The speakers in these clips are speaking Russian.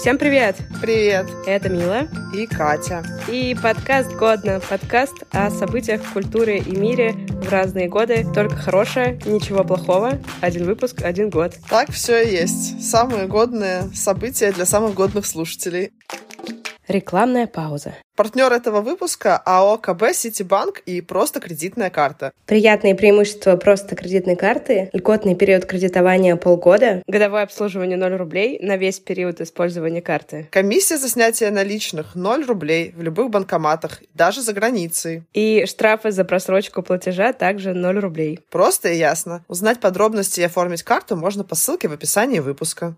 Всем привет! Привет! Это Мила и Катя. И подкаст «Годно» — подкаст о событиях в культуре и мире в разные годы. Только хорошее, ничего плохого. Один выпуск, один год. Так все и есть. Самые годные события для самых годных слушателей. Рекламная пауза. Партнер этого выпуска — АО КБ Ситибанк и просто кредитная карта. Приятные преимущества просто кредитной карты. Льготный период кредитования полгода. Годовое обслуживание 0 рублей на весь период использования карты. Комиссия за снятие наличных 0 рублей в любых банкоматах, даже за границей. И штрафы за просрочку платежа также 0 рублей. Просто и ясно. Узнать подробности и оформить карту можно по ссылке в описании выпуска.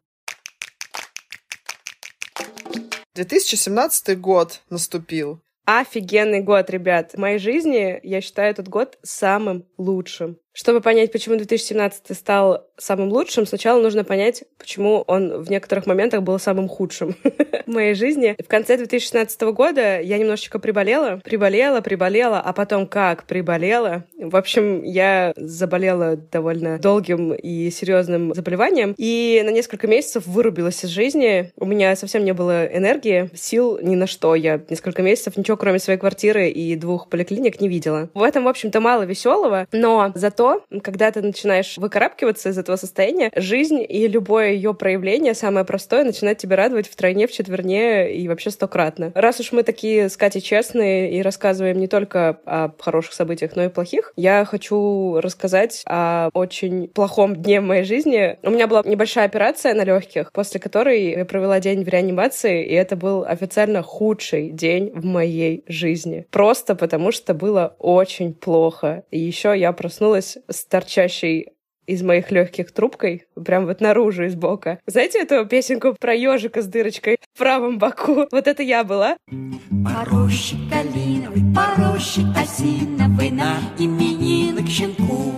2017 год наступил. Офигенный год, ребят. В моей жизни я считаю этот год самым лучшим. Чтобы понять, почему 2017 стал самым лучшим, сначала нужно понять, почему он в некоторых моментах был самым худшим в моей жизни. В конце 2016 года я немножечко приболела, приболела, приболела, а потом как приболела. В общем, я заболела довольно долгим и серьезным заболеванием, и на несколько месяцев вырубилась из жизни. У меня совсем не было энергии, сил ни на что. Я несколько месяцев ничего, кроме своей квартиры и двух поликлиник, не видела. В этом, в общем-то, мало веселого, но зато то, когда ты начинаешь выкарабкиваться из этого состояния, жизнь и любое ее проявление, самое простое, начинает тебя радовать втройне, в четверне и вообще стократно. Раз уж мы такие с Катей честные и рассказываем не только о хороших событиях, но и плохих, я хочу рассказать о очень плохом дне в моей жизни. У меня была небольшая операция на легких, после которой я провела день в реанимации, и это был официально худший день в моей жизни. Просто потому что было очень плохо. И еще я проснулась с торчащей из моих легких трубкой, прям вот наружу из бока. Знаете эту песенку про ежика с дырочкой в правом боку? Вот это я была. Порощик калиновый, порощик осиновый на именинок щенку.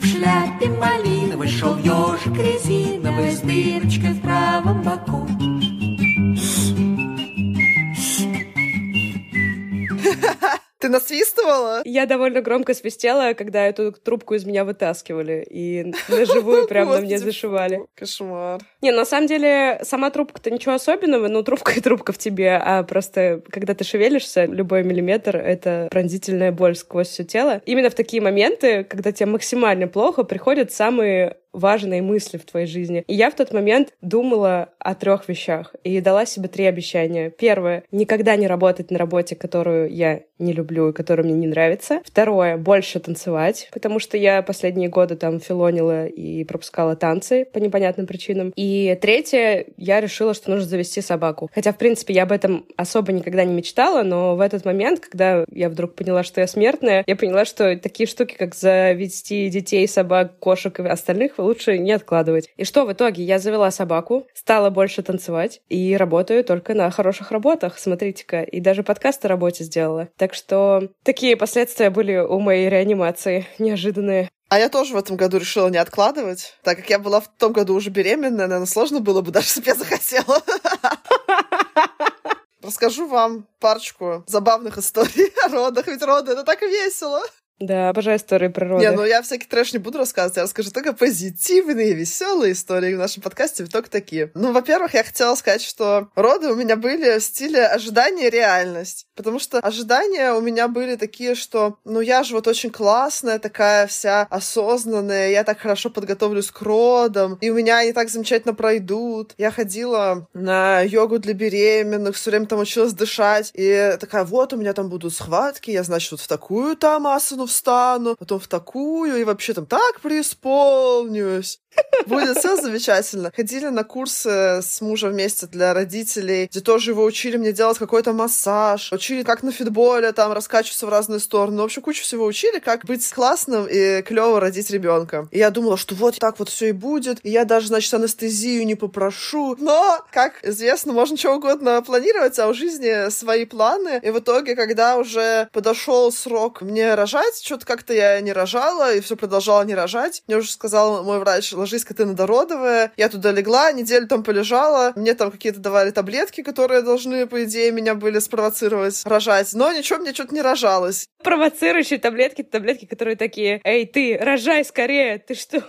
В шляпе малиновой шел ежик резиновый с дырочкой в правом боку. Ты насвистывала? Я довольно громко свистела, когда эту трубку из меня вытаскивали. И на живую прям на мне зашивали. Кошмар. Не, на самом деле, сама трубка-то ничего особенного, ну, трубка и трубка в тебе, а просто, когда ты шевелишься, любой миллиметр — это пронзительная боль сквозь все тело. Именно в такие моменты, когда тебе максимально плохо, приходят самые важные мысли в твоей жизни. И я в тот момент думала о трех вещах и дала себе три обещания. Первое — никогда не работать на работе, которую я не люблю и которая мне не нравится. Второе — больше танцевать, потому что я последние годы там филонила и пропускала танцы по непонятным причинам. И третье — я решила, что нужно завести собаку. Хотя, в принципе, я об этом особо никогда не мечтала, но в этот момент, когда я вдруг поняла, что я смертная, я поняла, что такие штуки, как завести детей, собак, кошек и остальных лучше не откладывать. И что в итоге? Я завела собаку, стала больше танцевать и работаю только на хороших работах, смотрите-ка. И даже подкаст о работе сделала. Так что такие последствия были у моей реанимации неожиданные. А я тоже в этом году решила не откладывать, так как я была в том году уже беременная, наверное, сложно было бы даже, если бы я захотела. Расскажу вам парочку забавных историй о родах, ведь роды — это так весело. Да, обожаю истории природы. Не, ну я всякий трэш не буду рассказывать, я расскажу только позитивные, веселые истории в нашем подкасте, только такие. Ну, во-первых, я хотела сказать, что роды у меня были в стиле ожидания реальность. Потому что ожидания у меня были такие, что, ну, я же вот очень классная, такая вся осознанная, я так хорошо подготовлюсь к родам, и у меня они так замечательно пройдут. Я ходила на йогу для беременных, все время там училась дышать, и такая, вот, у меня там будут схватки, я, значит, вот в такую там асану встану, потом в такую, и вообще там так преисполнюсь. Будет все замечательно. Ходили на курсы с мужем вместе для родителей, где тоже его учили мне делать какой-то массаж, учили, как на фитболе там раскачиваться в разные стороны. В общем, кучу всего учили, как быть классным и клево родить ребенка. И я думала, что вот так вот все и будет. И я даже, значит, анестезию не попрошу. Но, как известно, можно чего угодно планировать, а у жизни свои планы. И в итоге, когда уже подошел срок мне рожать, что-то как-то я не рожала, и все продолжала не рожать. Мне уже сказал мой врач, ложись к катенодородовая. Я туда легла, неделю там полежала. Мне там какие-то давали таблетки, которые должны, по идее, меня были спровоцировать рожать. Но ничего, мне что-то не рожалось. Провоцирующие таблетки, таблетки, которые такие, эй, ты, рожай скорее, ты что?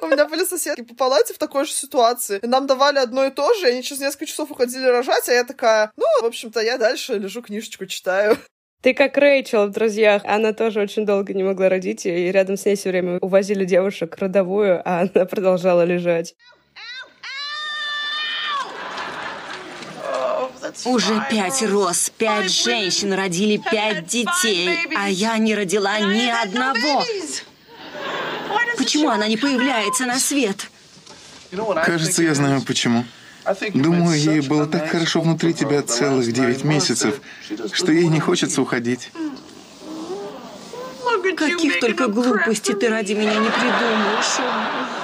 У меня были соседки по палате в такой же ситуации. И нам давали одно и то же, и они через несколько часов уходили рожать, а я такая, ну, в общем-то, я дальше лежу, книжечку читаю. Ты как Рэйчел в «Друзьях». Она тоже очень долго не могла родить, и рядом с ней все время увозили девушек родовую, а она продолжала лежать. Уже пять роз, пять женщин родили пять детей, а я не родила ни одного. Почему она не появляется на свет? Кажется, я знаю почему. Думаю, ей было так хорошо внутри тебя целых девять месяцев, что ей не хочется уходить. Каких только глупостей ты ради меня не придумаешь.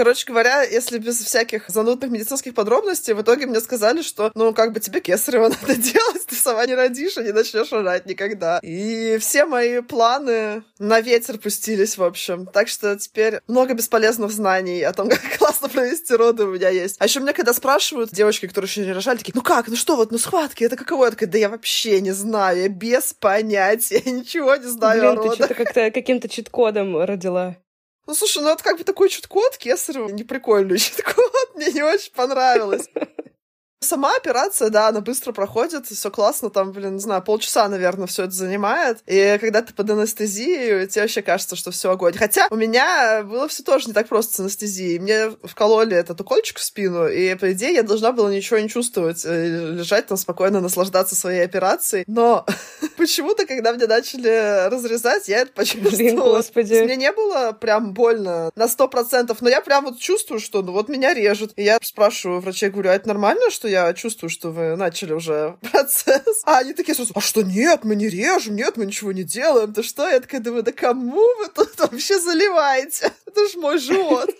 Короче говоря, если без всяких занудных медицинских подробностей, в итоге мне сказали, что, ну, как бы тебе кесарево надо делать, ты сама не родишь и не начнешь рожать никогда. И все мои планы на ветер пустились, в общем. Так что теперь много бесполезных знаний о том, как классно провести роды у меня есть. А еще меня когда спрашивают девочки, которые еще не рожали, такие, ну как, ну что, вот, ну схватки, это каково? Я такая, да я вообще не знаю, я без понятия, я ничего не знаю Блин, о ты родах. что-то как-то каким-то чит-кодом родила. Ну, слушай, ну это как бы такой чуть-код кесарево, неприкольный чуть-код, мне не очень понравилось. Сама операция, да, она быстро проходит, все классно, там, блин, не знаю, полчаса, наверное, все это занимает. И когда ты под анестезией, тебе вообще кажется, что все огонь. Хотя у меня было все тоже не так просто с анестезией. Мне вкололи этот укольчик в спину, и, по идее, я должна была ничего не чувствовать, э, лежать там спокойно, наслаждаться своей операцией. Но почему-то, когда мне начали разрезать, я это почувствовала. Блин, господи. Мне не было прям больно на сто процентов, но я прям вот чувствую, что ну вот меня режет. И я спрашиваю врачей, говорю, а это нормально, что я чувствую, что вы начали уже процесс. А они такие сразу, а что, нет, мы не режем, нет, мы ничего не делаем. Да что? Я такая думаю, да кому вы тут вообще заливаете? Это ж мой живот.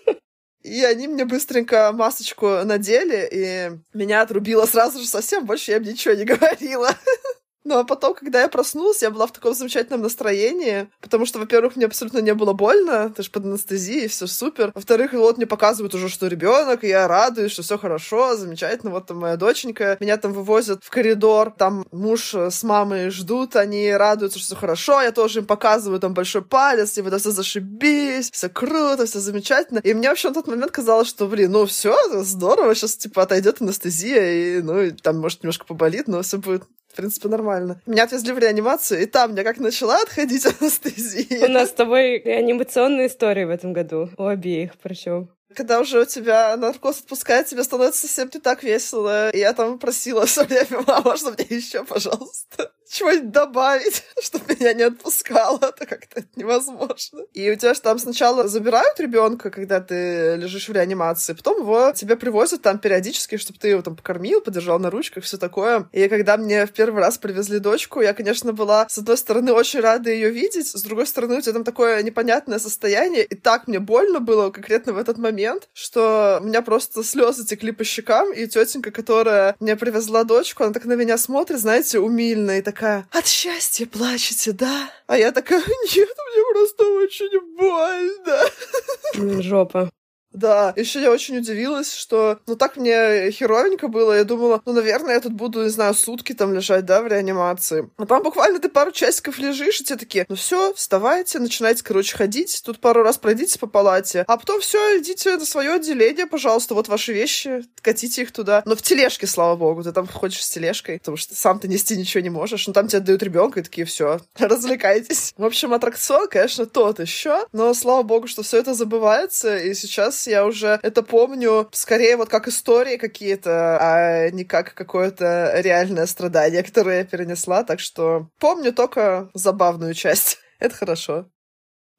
И они мне быстренько масочку надели, и меня отрубило сразу же совсем, больше я им ничего не говорила. Ну, а потом, когда я проснулась, я была в таком замечательном настроении, потому что, во-первых, мне абсолютно не было больно, ты же под анестезией, все супер. Во-вторых, вот мне показывают уже, что ребенок, и я радуюсь, что все хорошо, замечательно, вот там моя доченька, меня там вывозят в коридор, там муж с мамой ждут, они радуются, что все хорошо, я тоже им показываю там большой палец, и вот все зашибись, все круто, все замечательно. И мне вообще в тот момент казалось, что, блин, ну все, здорово, сейчас типа отойдет анестезия, и ну, и там может немножко поболит, но все будет в принципе, нормально. Меня отвезли в реанимацию, и там мне как начала отходить анестезия. У нас с тобой анимационные истории в этом году. У обеих причем. Когда уже у тебя наркоз отпускает, тебе становится совсем не так весело. И я там просила все время, мама, можно мне еще, пожалуйста, чего-нибудь добавить, чтобы меня не отпускало, это как-то невозможно. И у тебя же там сначала забирают ребенка, когда ты лежишь в реанимации, потом его тебе привозят там периодически, чтобы ты его там покормил, подержал на ручках, все такое. И когда мне в первый раз привезли дочку, я, конечно, была, с одной стороны, очень рада ее видеть, с другой стороны, у тебя там такое непонятное состояние, и так мне больно было конкретно в этот момент, что у меня просто слезы текли по щекам, и тетенька, которая мне привезла дочку, она так на меня смотрит, знаете, умильно, и такая, от счастья плачете, да? А я такая, нет, мне просто очень больно. Жопа. Да, еще я очень удивилась, что, ну, так мне херовенько было, я думала, ну, наверное, я тут буду, не знаю, сутки там лежать, да, в реанимации. А там буквально ты пару часиков лежишь, и тебе такие, ну, все, вставайте, начинайте, короче, ходить, тут пару раз пройдите по палате, а потом все, идите на свое отделение, пожалуйста, вот ваши вещи, катите их туда. Но в тележке, слава богу, ты там ходишь с тележкой, потому что сам ты нести ничего не можешь, ну, там тебе дают ребенка, и такие, все, развлекайтесь. В общем, аттракцион, конечно, тот еще, но, слава богу, что все это забывается, и сейчас я уже это помню скорее вот как истории какие-то, а не как какое-то реальное страдание, которое я перенесла. Так что помню только забавную часть. Это хорошо.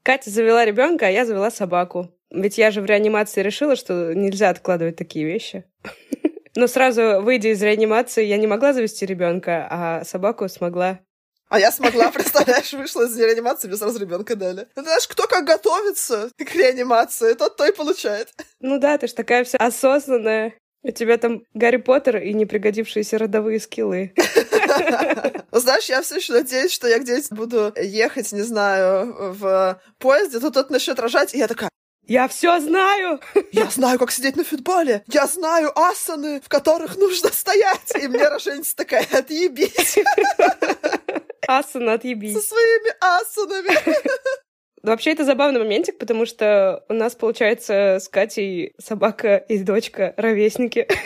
Катя завела ребенка, а я завела собаку. Ведь я же в реанимации решила, что нельзя откладывать такие вещи. Но сразу, выйдя из реанимации, я не могла завести ребенка, а собаку смогла. А я смогла, представляешь, вышла из реанимации, мне сразу ребенка дали. Ну, знаешь, кто как готовится к реанимации, тот то и получает. Ну да, ты ж такая вся осознанная. У тебя там Гарри Поттер и непригодившиеся родовые скиллы. Знаешь, я все еще надеюсь, что я где-нибудь буду ехать, не знаю, в поезде, тут тот начнет рожать, и я такая, Я все знаю! Я знаю, как сидеть на футболе! Я знаю асаны, в которых нужно стоять! И мне роженица такая, отъебись! Асана, отъебись. Со своими асанами! Вообще, это забавный моментик, потому что у нас, получается, с Катей собака и дочка ровесники.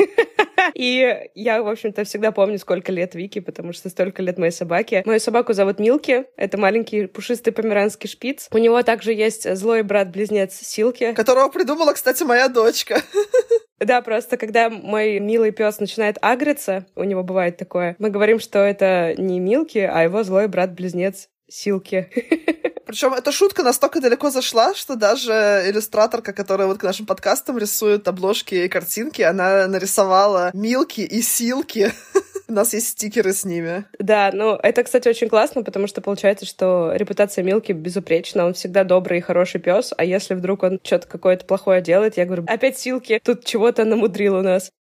И я, в общем-то, всегда помню, сколько лет Вики, потому что столько лет моей собаке. Мою собаку зовут Милки. Это маленький пушистый померанский шпиц. У него также есть злой брат-близнец Силки. Которого придумала, кстати, моя дочка. Да, просто когда мой милый пес начинает агриться, у него бывает такое, мы говорим, что это не Милки, а его злой брат-близнец Силки. Причем эта шутка настолько далеко зашла, что даже иллюстраторка, которая вот к нашим подкастам рисует обложки и картинки, она нарисовала Милки и Силки. У нас есть стикеры с ними. Да, ну это, кстати, очень классно, потому что получается, что репутация Милки безупречна. Он всегда добрый и хороший пес, а если вдруг он что-то какое-то плохое делает, я говорю, опять Силки, тут чего-то намудрил у нас.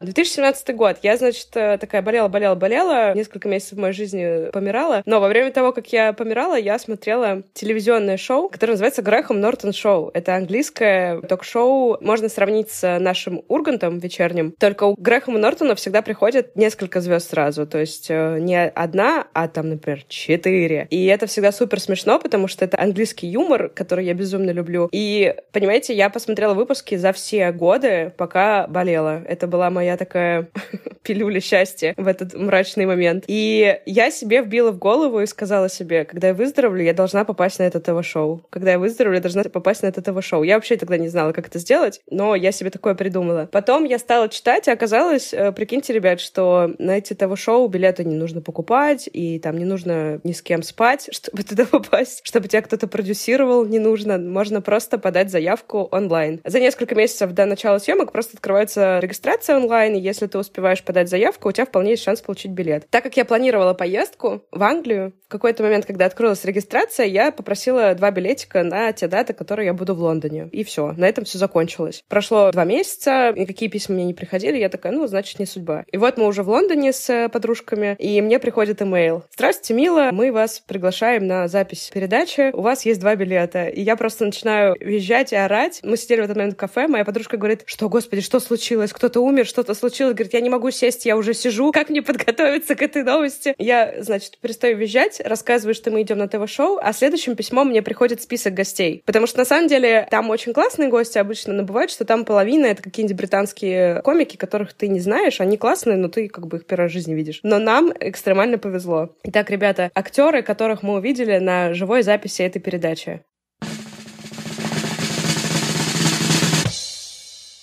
2017 год. Я, значит, э, такая болела, болела, болела. Несколько месяцев в моей жизни помирала. Но во время того, как я помирала, я смотрела телевизионное шоу, которое называется Грэхэм Нортон Шоу. Это английское ток-шоу. Можно сравнить с нашим Ургантом вечерним. Только у Грэхэма Нортона всегда приходят несколько звезд сразу. То есть э, не одна, а там, например, четыре. И это всегда супер смешно, потому что это английский юмор, который я безумно люблю. И, понимаете, я посмотрела выпуски за все годы, пока болела. Это была моя моя такая пилюля счастья в этот мрачный момент. И я себе вбила в голову и сказала себе, когда я выздоровлю, я должна попасть на это ТВ-шоу. Когда я выздоровлю, я должна попасть на это ТВ-шоу. Я вообще тогда не знала, как это сделать, но я себе такое придумала. Потом я стала читать, и оказалось, э, прикиньте, ребят, что на эти ТВ-шоу билеты не нужно покупать, и там не нужно ни с кем спать, чтобы туда попасть, чтобы тебя кто-то продюсировал, не нужно. Можно просто подать заявку онлайн. За несколько месяцев до начала съемок просто открывается регистрация онлайн, онлайн, и если ты успеваешь подать заявку, у тебя вполне есть шанс получить билет. Так как я планировала поездку в Англию, в какой-то момент, когда открылась регистрация, я попросила два билетика на те даты, которые я буду в Лондоне. И все, на этом все закончилось. Прошло два месяца, никакие письма мне не приходили, я такая, ну, значит, не судьба. И вот мы уже в Лондоне с э, подружками, и мне приходит имейл. Здравствуйте, мило, мы вас приглашаем на запись передачи, у вас есть два билета. И я просто начинаю визжать и орать. Мы сидели в этот момент в кафе, моя подружка говорит, что, господи, что случилось? Кто-то умер, что-то что случилось, говорит, я не могу сесть, я уже сижу, как мне подготовиться к этой новости? Я, значит, перестаю визжать, рассказываю, что мы идем на ТВ-шоу, а следующим письмом мне приходит список гостей. Потому что, на самом деле, там очень классные гости обычно, но бывает, что там половина — это какие-нибудь британские комики, которых ты не знаешь, они классные, но ты как бы их первый раз в жизни видишь. Но нам экстремально повезло. Итак, ребята, актеры, которых мы увидели на живой записи этой передачи.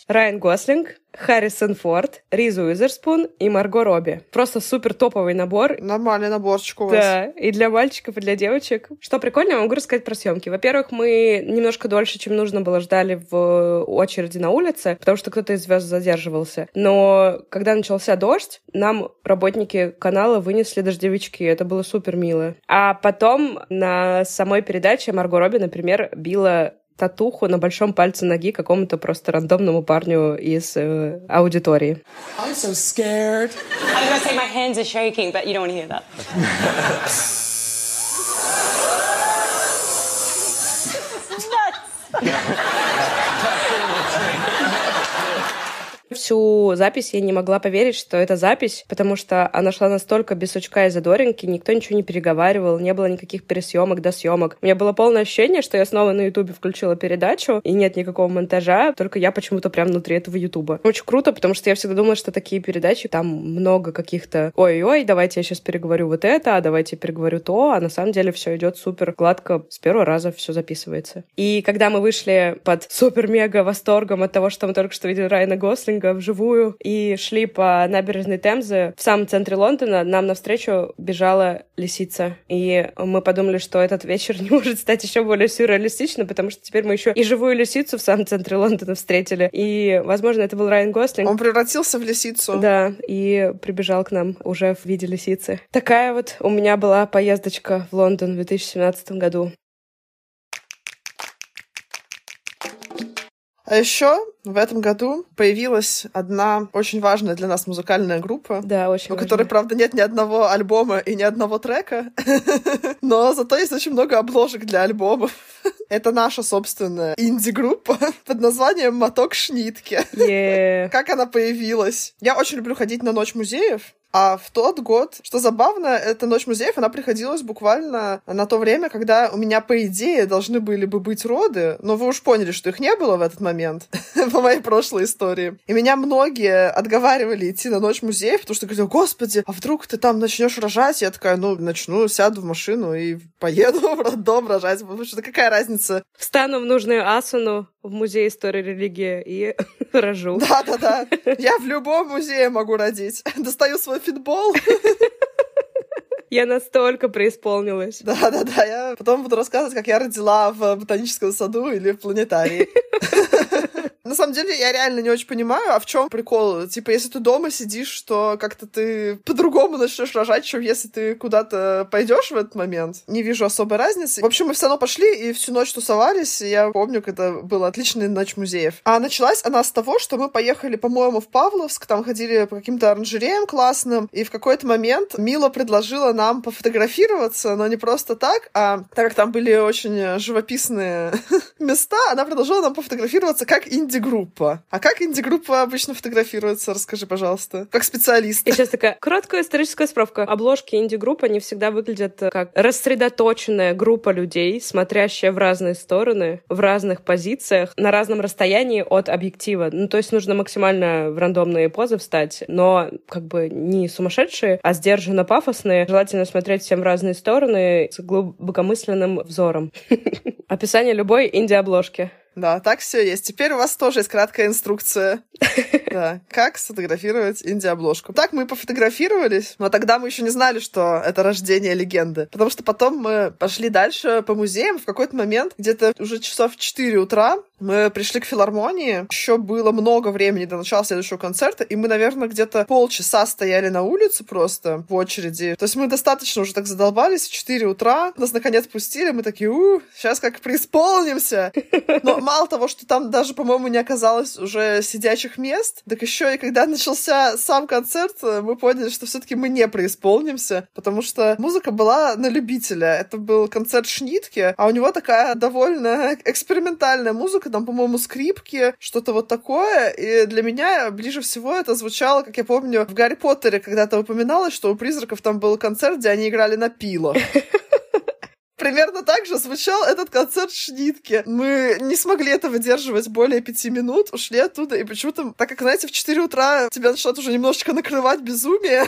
Райан Гослинг, Харрисон Форд, Ризу Уизерспун и Марго Робби. Просто супер топовый набор. Нормальный наборчик у вас. Да, и для мальчиков, и для девочек. Что прикольно, я могу рассказать про съемки. Во-первых, мы немножко дольше, чем нужно было, ждали в очереди на улице, потому что кто-то из звезд задерживался. Но когда начался дождь, нам работники канала вынесли дождевички. Это было супер мило. А потом на самой передаче Марго Робби, например, била татуху на большом пальце ноги какому-то просто рандомному парню из э, аудитории. So was gonna say my hands are shaking, but you don't want to hear that. Всю запись я не могла поверить, что это запись, потому что она шла настолько без сучка и задоринки, никто ничего не переговаривал, не было никаких пересъемок до съемок. У меня было полное ощущение, что я снова на Ютубе включила передачу, и нет никакого монтажа, только я почему-то прям внутри этого Ютуба. Очень круто, потому что я всегда думала, что такие передачи, там много каких-то ой-ой, давайте я сейчас переговорю вот это, а давайте я переговорю то, а на самом деле все идет супер гладко, с первого раза все записывается. И когда мы вышли под супер-мега восторгом от того, что мы только что видели Райана Гослинга, Гонконга вживую и шли по набережной Темзы в самом центре Лондона, нам навстречу бежала лисица. И мы подумали, что этот вечер не может стать еще более сюрреалистичным, потому что теперь мы еще и живую лисицу в самом центре Лондона встретили. И, возможно, это был Райан Гослинг. Он превратился в лисицу. Да, и прибежал к нам уже в виде лисицы. Такая вот у меня была поездочка в Лондон в 2017 году. А еще в этом году появилась одна очень важная для нас музыкальная группа. Да, очень У важная. которой, правда, нет ни одного альбома и ни одного трека. Но зато есть очень много обложек для альбомов. Это наша собственная инди-группа под названием «Моток Шнитки». Yeah. Как она появилась? Я очень люблю ходить на Ночь музеев, а в тот год, что забавно, эта ночь музеев, она приходилась буквально на то время, когда у меня, по идее, должны были бы быть роды, но вы уж поняли, что их не было в этот момент, по моей прошлой истории. И меня многие отговаривали идти на ночь музеев, потому что говорили, господи, а вдруг ты там начнешь рожать? Я такая, ну, начну, сяду в машину и поеду в роддом рожать, потому что какая разница? Встану в нужную асану в музее истории религии и рожу. Да-да-да. Я в любом музее могу родить. Достаю свой фитбол. Я настолько преисполнилась. Да-да-да, я потом буду рассказывать, как я родила в ботаническом саду или в планетарии. На самом деле, я реально не очень понимаю, а в чем прикол? Типа, если ты дома сидишь, то как-то ты по-другому начнешь рожать, чем если ты куда-то пойдешь в этот момент. Не вижу особой разницы. В общем, мы все равно пошли и всю ночь тусовались. Я помню, это была отличная ночь музеев. А началась она с того, что мы поехали, по-моему, в Павловск, там ходили по каким-то оранжереям классным, и в какой-то момент Мила предложила нам пофотографироваться, но не просто так, а так как там были очень живописные места, она предложила нам пофотографироваться как инди инди-группа. А как инди-группа обычно фотографируется? Расскажи, пожалуйста. Как специалист. И сейчас такая короткая историческая справка. Обложки инди-группы, они всегда выглядят как рассредоточенная группа людей, смотрящая в разные стороны, в разных позициях, на разном расстоянии от объектива. Ну, то есть нужно максимально в рандомные позы встать, но как бы не сумасшедшие, а сдержанно пафосные. Желательно смотреть всем в разные стороны с глубокомысленным взором. Описание любой инди-обложки. Да, так все есть. Теперь у вас тоже есть краткая инструкция. Да, как сфотографировать инди-обложку. Так мы пофотографировались, но тогда мы еще не знали, что это рождение легенды. Потому что потом мы пошли дальше по музеям. В какой-то момент, где-то уже часов в 4 утра, мы пришли к филармонии. Еще было много времени до начала следующего концерта, и мы, наверное, где-то полчаса стояли на улице просто в очереди. То есть мы достаточно уже так задолбались. В 4 утра нас наконец пустили. Мы такие, у, сейчас как преисполнимся. Но мало того, что там даже, по-моему, не оказалось уже сидячих мест, так еще и когда начался сам концерт, мы поняли, что все-таки мы не преисполнимся, потому что музыка была на любителя. Это был концерт Шнитки, а у него такая довольно экспериментальная музыка, там, по-моему, скрипки, что-то вот такое. И для меня ближе всего это звучало, как я помню, в Гарри Поттере когда-то упоминалось, что у призраков там был концерт, где они играли на пило. Примерно так же звучал этот концерт Шнитки. Мы не смогли это выдерживать более пяти минут, ушли оттуда, и почему-то, так как, знаете, в 4 утра тебя начинает уже немножечко накрывать безумие.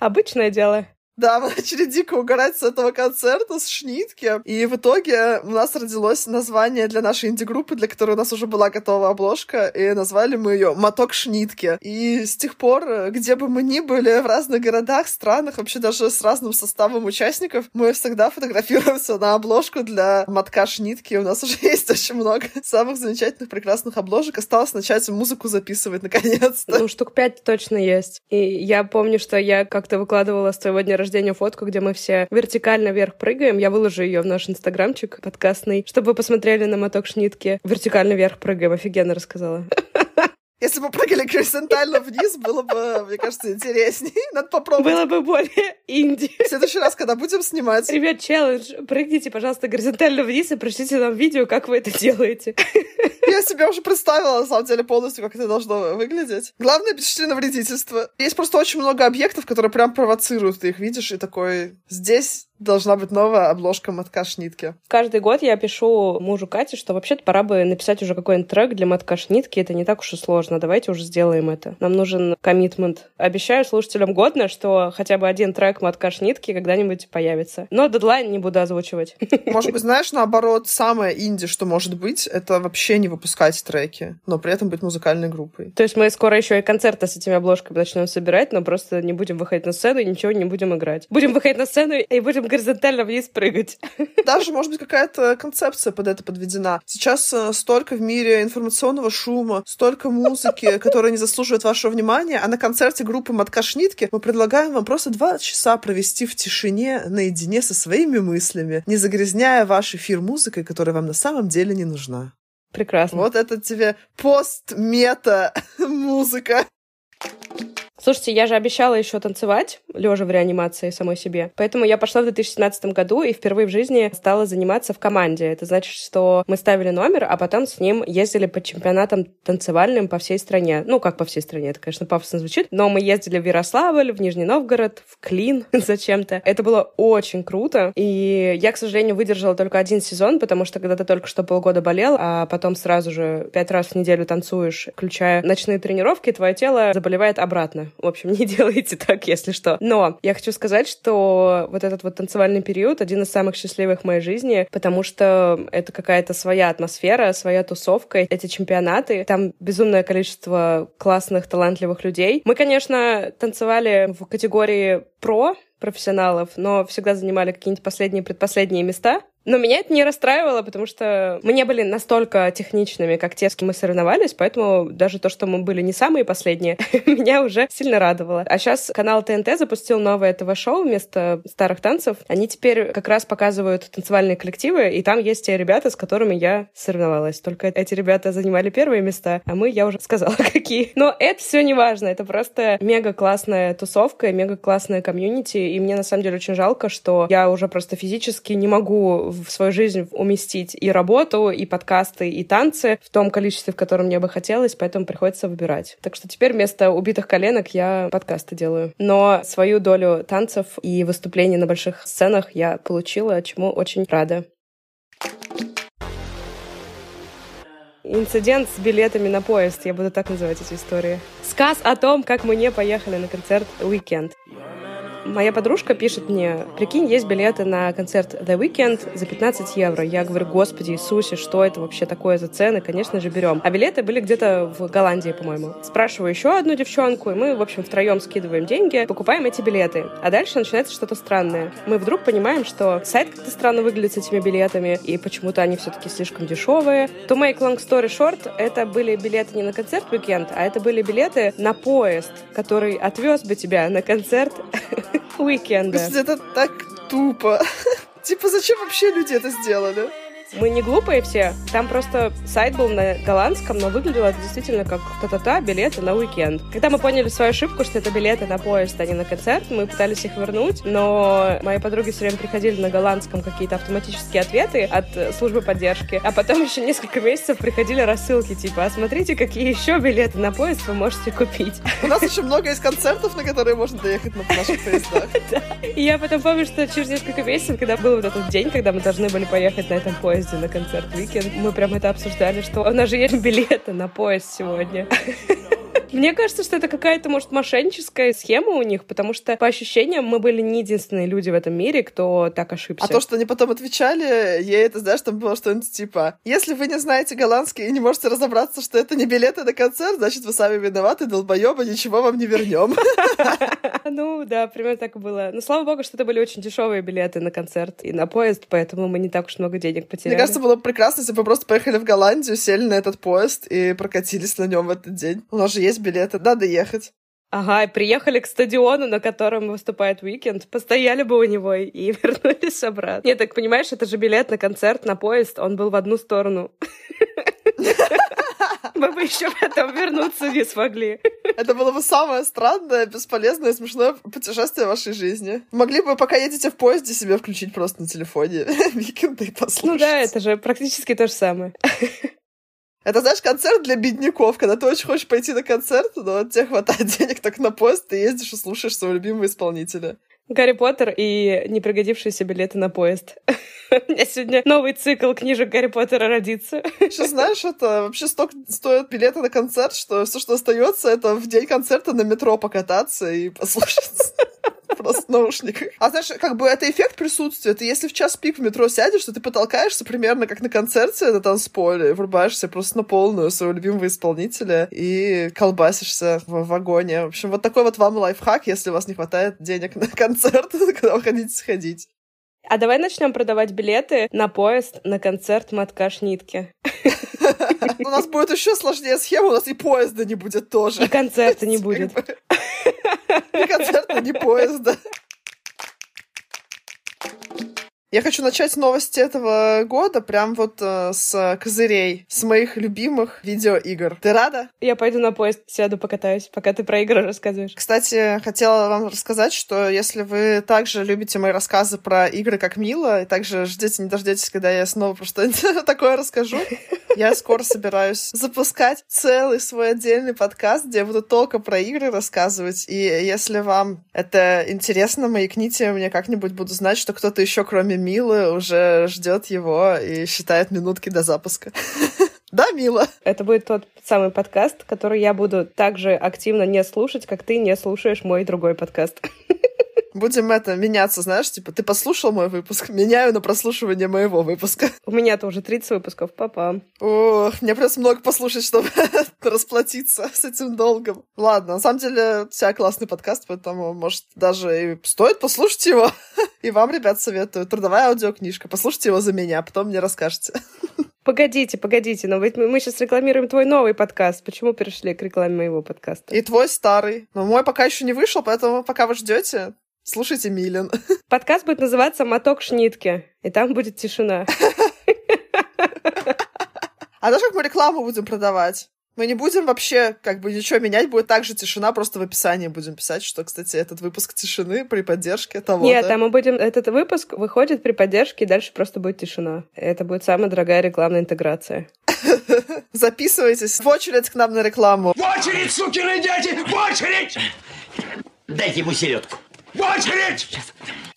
Обычное дело. Да, мы начали дико угорать с этого концерта, с Шнитки. И в итоге у нас родилось название для нашей инди-группы, для которой у нас уже была готова обложка, и назвали мы ее «Моток Шнитки». И с тех пор, где бы мы ни были, в разных городах, странах, вообще даже с разным составом участников, мы всегда фотографируемся на обложку для «Мотка Шнитки». У нас уже есть очень много самых замечательных, прекрасных обложек. Осталось начать музыку записывать, наконец-то. Ну, штук пять точно есть. И я помню, что я как-то выкладывала с твоего дня фотку, где мы все вертикально вверх прыгаем. Я выложу ее в наш инстаграмчик подкастный, чтобы вы посмотрели на моток шнитки. Вертикально вверх прыгаем. Офигенно рассказала. Если бы прыгали горизонтально вниз, было бы, мне кажется, интереснее. Надо попробовать. Было бы более инди. В следующий раз, когда будем снимать. Ребят, челлендж. Прыгните, пожалуйста, горизонтально вниз и пришлите нам видео, как вы это делаете. Я себе уже представила, на самом деле, полностью, как это должно выглядеть. Главное, без вредительство. Есть просто очень много объектов, которые прям провоцируют. Ты их видишь и такой, здесь Должна быть новая обложка мотка шнитки. Каждый год я пишу мужу Кате, что вообще-то пора бы написать уже какой-нибудь трек для мотка шнитки. Это не так уж и сложно. Давайте уже сделаем это. Нам нужен коммитмент. Обещаю слушателям годно, что хотя бы один трек мотка шнитки когда-нибудь появится. Но дедлайн не буду озвучивать. Может быть, знаешь, наоборот, самое инди, что может быть, это вообще не выпускать треки, но при этом быть музыкальной группой. То есть мы скоро еще и концерты с этими обложками начнем собирать, но просто не будем выходить на сцену и ничего не будем играть. Будем выходить на сцену и будем горизонтально вниз прыгать. Даже, может быть, какая-то концепция под это подведена. Сейчас э, столько в мире информационного шума, столько музыки, которая не заслуживает вашего внимания, а на концерте группы Маткашнитки мы предлагаем вам просто два часа провести в тишине наедине со своими мыслями, не загрязняя ваш эфир музыкой, которая вам на самом деле не нужна. Прекрасно. Вот это тебе пост-мета-музыка. Слушайте, я же обещала еще танцевать, лежа в реанимации самой себе. Поэтому я пошла в 2017 году и впервые в жизни стала заниматься в команде. Это значит, что мы ставили номер, а потом с ним ездили по чемпионатам танцевальным по всей стране. Ну, как по всей стране, это, конечно, пафосно звучит, но мы ездили в Ярославль, в Нижний Новгород, в Клин зачем-то. Это было очень круто. И я, к сожалению, выдержала только один сезон, потому что когда ты только что полгода болел, а потом сразу же пять раз в неделю танцуешь, включая ночные тренировки, твое тело заболевает обратно. В общем, не делайте так, если что. Но я хочу сказать, что вот этот вот танцевальный период один из самых счастливых в моей жизни, потому что это какая-то своя атмосфера, своя тусовка. Эти чемпионаты, там безумное количество классных, талантливых людей. Мы, конечно, танцевали в категории про, профессионалов, но всегда занимали какие-нибудь последние, предпоследние места. Но меня это не расстраивало, потому что мы не были настолько техничными, как те, с кем мы соревновались, поэтому даже то, что мы были не самые последние, меня уже сильно радовало. А сейчас канал ТНТ запустил новое ТВ-шоу вместо старых танцев. Они теперь как раз показывают танцевальные коллективы, и там есть те ребята, с которыми я соревновалась. Только эти ребята занимали первые места, а мы, я уже сказала, какие. Но это все не важно, это просто мега классная тусовка, мега классная комьюнити, и мне на самом деле очень жалко, что я уже просто физически не могу в свою жизнь уместить и работу, и подкасты, и танцы в том количестве, в котором мне бы хотелось, поэтому приходится выбирать. Так что теперь вместо убитых коленок я подкасты делаю. Но свою долю танцев и выступлений на больших сценах я получила, чему очень рада. Инцидент с билетами на поезд, я буду так называть эти истории. Сказ о том, как мы не поехали на концерт «Уикенд». Моя подружка пишет мне, прикинь, есть билеты на концерт The Weekend за 15 евро. Я говорю, господи Иисусе, что это вообще такое за цены? Конечно же, берем. А билеты были где-то в Голландии, по-моему. Спрашиваю еще одну девчонку, и мы, в общем, втроем скидываем деньги, покупаем эти билеты. А дальше начинается что-то странное. Мы вдруг понимаем, что сайт как-то странно выглядит с этими билетами, и почему-то они все-таки слишком дешевые. To make long story short, это были билеты не на концерт Weekend, а это были билеты на поезд, который отвез бы тебя на концерт уикенда. Это так тупо. Типа, зачем вообще люди это сделали? Мы не глупые все. Там просто сайт был на голландском, но выглядело это действительно как та-та-та билеты на уикенд. Когда мы поняли свою ошибку, что это билеты на поезд, а не на концерт, мы пытались их вернуть, но мои подруги все время приходили на голландском какие-то автоматические ответы от службы поддержки, а потом еще несколько месяцев приходили рассылки типа, а смотрите, какие еще билеты на поезд вы можете купить. У нас еще много есть концертов, на которые можно доехать на наших поездах. И я потом помню, что через несколько месяцев, когда был вот этот день, когда мы должны были поехать на этом поезде, поезде на концерт Weekend. Мы прям это обсуждали, что у нас же есть билеты на поезд сегодня. Мне кажется, что это какая-то, может, мошенническая схема у них, потому что, по ощущениям, мы были не единственные люди в этом мире, кто так ошибся. А то, что они потом отвечали, ей это, знаешь, там было что-нибудь типа, если вы не знаете голландский и не можете разобраться, что это не билеты на концерт, значит, вы сами виноваты, долбоёбы, ничего вам не вернем. Ну, да, примерно так и было. Но слава богу, что это были очень дешевые билеты на концерт и на поезд, поэтому мы не так уж много денег потеряли. Мне кажется, было прекрасно, если бы просто поехали в Голландию, сели на этот поезд и прокатились на нем в этот день. У нас же есть билеты, надо ехать. Ага, и приехали к стадиону, на котором выступает Weeknd, постояли бы у него и вернулись обратно. Нет, так понимаешь, это же билет на концерт, на поезд, он был в одну сторону. Мы бы еще потом вернуться не смогли. Это было бы самое странное, бесполезное смешное путешествие в вашей жизни. Могли бы, пока едете в поезде, себе включить просто на телефоне Викенда и послушать. Ну да, это же практически то же самое. Это, знаешь, концерт для бедняков, когда ты очень хочешь пойти на концерт, но тебе хватает денег так на поезд, ты ездишь и слушаешь своего любимого исполнителя. Гарри Поттер и непригодившиеся билеты на поезд. У меня сегодня новый цикл книжек Гарри Поттера родится. Сейчас знаешь, это вообще столько стоят билеты на концерт, что все, что остается, это в день концерта на метро покататься и послушать просто в наушниках. А знаешь, как бы это эффект присутствия. Ты если в час пик в метро сядешь, то ты потолкаешься примерно как на концерте на танцполе, врубаешься просто на полную своего любимого исполнителя и колбасишься в вагоне. В общем, вот такой вот вам лайфхак, если у вас не хватает денег на концерт, когда вы хотите сходить. А давай начнем продавать билеты на поезд на концерт Маткаш Нитки. У нас будет еще сложнее схема, у нас и поезда не будет тоже. И концерта не будет. Ни концерта, ни поезда. Я хочу начать новости этого года прям вот э, с козырей, с моих любимых видеоигр. Ты рада? Я пойду на поезд, сяду, покатаюсь, пока ты про игры рассказываешь. Кстати, хотела вам рассказать, что если вы также любите мои рассказы про игры как Мила, и также ждете, не дождетесь, когда я снова про что-нибудь такое расскажу, я скоро собираюсь запускать целый свой отдельный подкаст, где я буду только про игры рассказывать. И если вам это интересно, маякните мне как-нибудь, буду знать, что кто-то еще, кроме Милы уже ждет его и считает минутки до запуска. Да, Мила? Это будет тот самый подкаст, который я буду также активно не слушать, как ты не слушаешь мой другой подкаст. Будем это меняться, знаешь, типа, ты послушал мой выпуск, меняю на прослушивание моего выпуска. У меня-то уже 30 выпусков, папа. Ох, мне придется много послушать, чтобы расплатиться с этим долгом. Ладно, на самом деле, у тебя классный подкаст, поэтому, может, даже и стоит послушать его. И вам, ребят, советую. Трудовая аудиокнижка. Послушайте его за меня, потом мне расскажете. Погодите, погодите, но ведь мы сейчас рекламируем твой новый подкаст. Почему перешли к рекламе моего подкаста? И твой старый. Но мой пока еще не вышел, поэтому пока вы ждете, Слушайте, Милен. Подкаст будет называться «Моток шнитки», и там будет тишина. А даже как мы рекламу будем продавать? Мы не будем вообще как бы ничего менять, будет также тишина, просто в описании будем писать, что, кстати, этот выпуск тишины при поддержке того. Нет, там мы будем... Этот выпуск выходит при поддержке, и дальше просто будет тишина. Это будет самая дорогая рекламная интеграция. Записывайтесь в очередь к нам на рекламу. В очередь, сукины дети! В очередь! Дайте ему селедку. В очередь!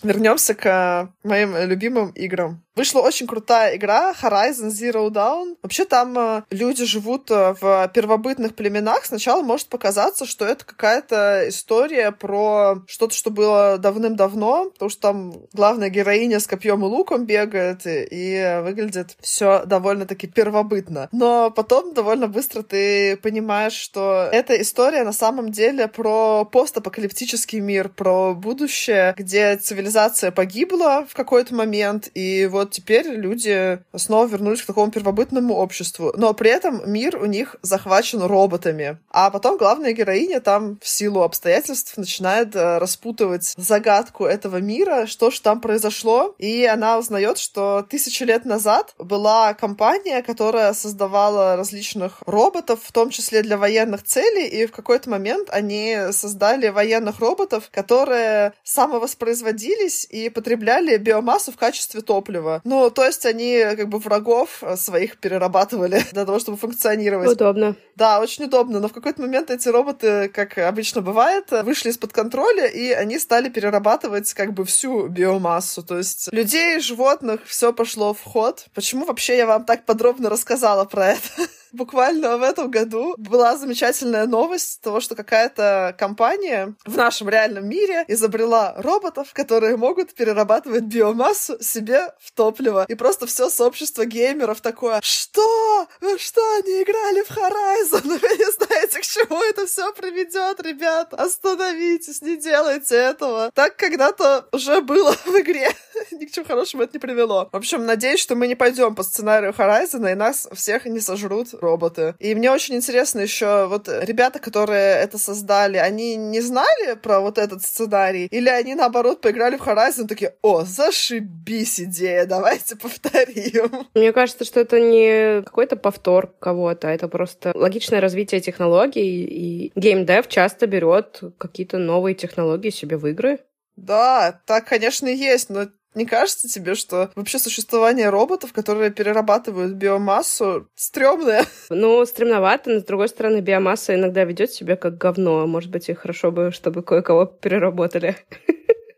Вернемся к моим любимым играм. Вышла очень крутая игра Horizon Zero Dawn. Вообще там э, люди живут э, в первобытных племенах. Сначала может показаться, что это какая-то история про что-то, что было давным-давно, потому что там главная героиня с копьем и луком бегает, и, и выглядит все довольно-таки первобытно. Но потом довольно быстро ты понимаешь, что эта история на самом деле про постапокалиптический мир, про будущее, где цивилизация погибла в какой-то момент, и вот вот теперь люди снова вернулись к такому первобытному обществу. Но при этом мир у них захвачен роботами. А потом главная героиня там в силу обстоятельств начинает э, распутывать загадку этого мира, что же там произошло. И она узнает, что тысячи лет назад была компания, которая создавала различных роботов, в том числе для военных целей, и в какой-то момент они создали военных роботов, которые самовоспроизводились и потребляли биомассу в качестве топлива этого. Ну, то есть они как бы врагов своих перерабатывали для того, чтобы функционировать. Удобно. Да, очень удобно. Но в какой-то момент эти роботы, как обычно бывает, вышли из-под контроля, и они стали перерабатывать как бы всю биомассу. То есть людей, животных, все пошло в ход. Почему вообще я вам так подробно рассказала про это? буквально в этом году была замечательная новость того, что какая-то компания в нашем реальном мире изобрела роботов, которые могут перерабатывать биомассу себе в топливо. И просто все сообщество геймеров такое, что? Вы что, не играли в Horizon? Вы не знаете, к чему это все приведет, ребята? Остановитесь, не делайте этого. Так когда-то уже было в игре. Ни к чему хорошему это не привело. В общем, надеюсь, что мы не пойдем по сценарию Horizon, и нас всех не сожрут роботы. И мне очень интересно еще, вот ребята, которые это создали, они не знали про вот этот сценарий? Или они, наоборот, поиграли в Horizon такие, о, зашибись идея, давайте повторим. Мне кажется, что это не какой-то повтор кого-то, это просто логичное развитие технологий, и геймдев часто берет какие-то новые технологии себе в игры. Да, так, конечно, и есть, но не кажется тебе, что вообще существование роботов, которые перерабатывают биомассу, стрёмное? Ну, стремновато, но с другой стороны, биомасса иногда ведет себя как говно. Может быть, и хорошо бы, чтобы кое-кого переработали.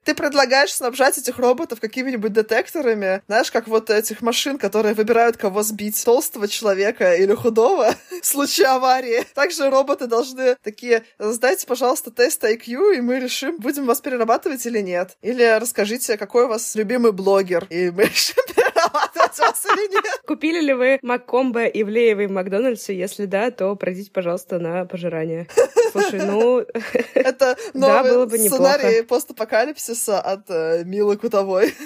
Ты предлагаешь снабжать этих роботов какими-нибудь детекторами, знаешь, как вот этих машин, которые выбирают, кого сбить, толстого человека или худого в случае аварии. Также роботы должны такие, сдайте, пожалуйста, тест IQ, и мы решим, будем вас перерабатывать или нет. Или расскажите, какой у вас любимый блогер, и мы решим перерабатывать вас или нет. Купили ли вы Маккомбо и Влеевой в Макдональдсе? Если да, то пройдите, пожалуйста, на пожирание. Слушай, ну... Это новый да, было бы сценарий постапокалипсиса от э, Милы Кутовой.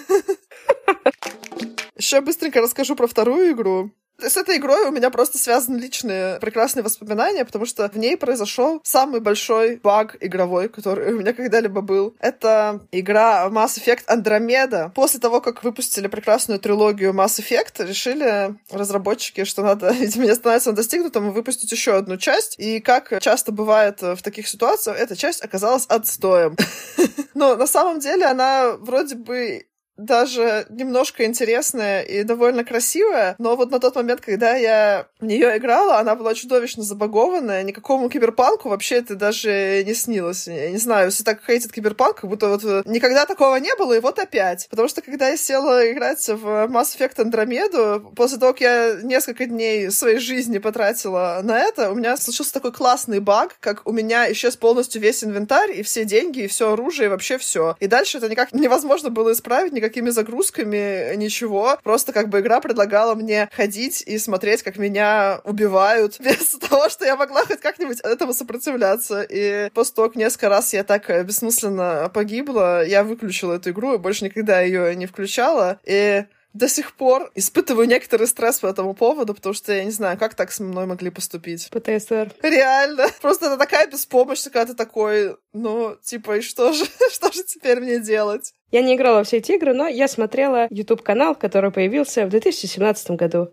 Еще быстренько расскажу про вторую игру. С этой игрой у меня просто связаны личные прекрасные воспоминания, потому что в ней произошел самый большой баг игровой, который у меня когда-либо был. Это игра Mass Effect Andromeda. После того, как выпустили прекрасную трилогию Mass Effect, решили разработчики, что надо, видимо, не остановиться на достигнутом и выпустить еще одну часть. И как часто бывает в таких ситуациях, эта часть оказалась отстоем. Но на самом деле она вроде бы даже немножко интересная и довольно красивая, но вот на тот момент, когда я в нее играла, она была чудовищно забагованная, никакому киберпанку вообще это даже не снилось. Я не знаю, все так хейтят киберпанк, как будто вот э, никогда такого не было, и вот опять. Потому что когда я села играть в Mass Effect Andromeda, после того, как я несколько дней своей жизни потратила на это, у меня случился такой классный баг, как у меня исчез полностью весь инвентарь, и все деньги, и все оружие, и вообще все. И дальше это никак невозможно было исправить, никакими загрузками, ничего. Просто как бы игра предлагала мне ходить и смотреть, как меня убивают, без того, что я могла хоть как-нибудь этому сопротивляться. И после того, как несколько раз я так бессмысленно погибла, я выключила эту игру и больше никогда ее не включала. И до сих пор испытываю некоторый стресс по этому поводу, потому что я не знаю, как так со мной могли поступить. ПТСР. Реально. Просто это такая беспомощность, когда ты такой, ну, типа, и что же, что же теперь мне делать? Я не играла во все эти игры, но я смотрела YouTube-канал, который появился в 2017 году.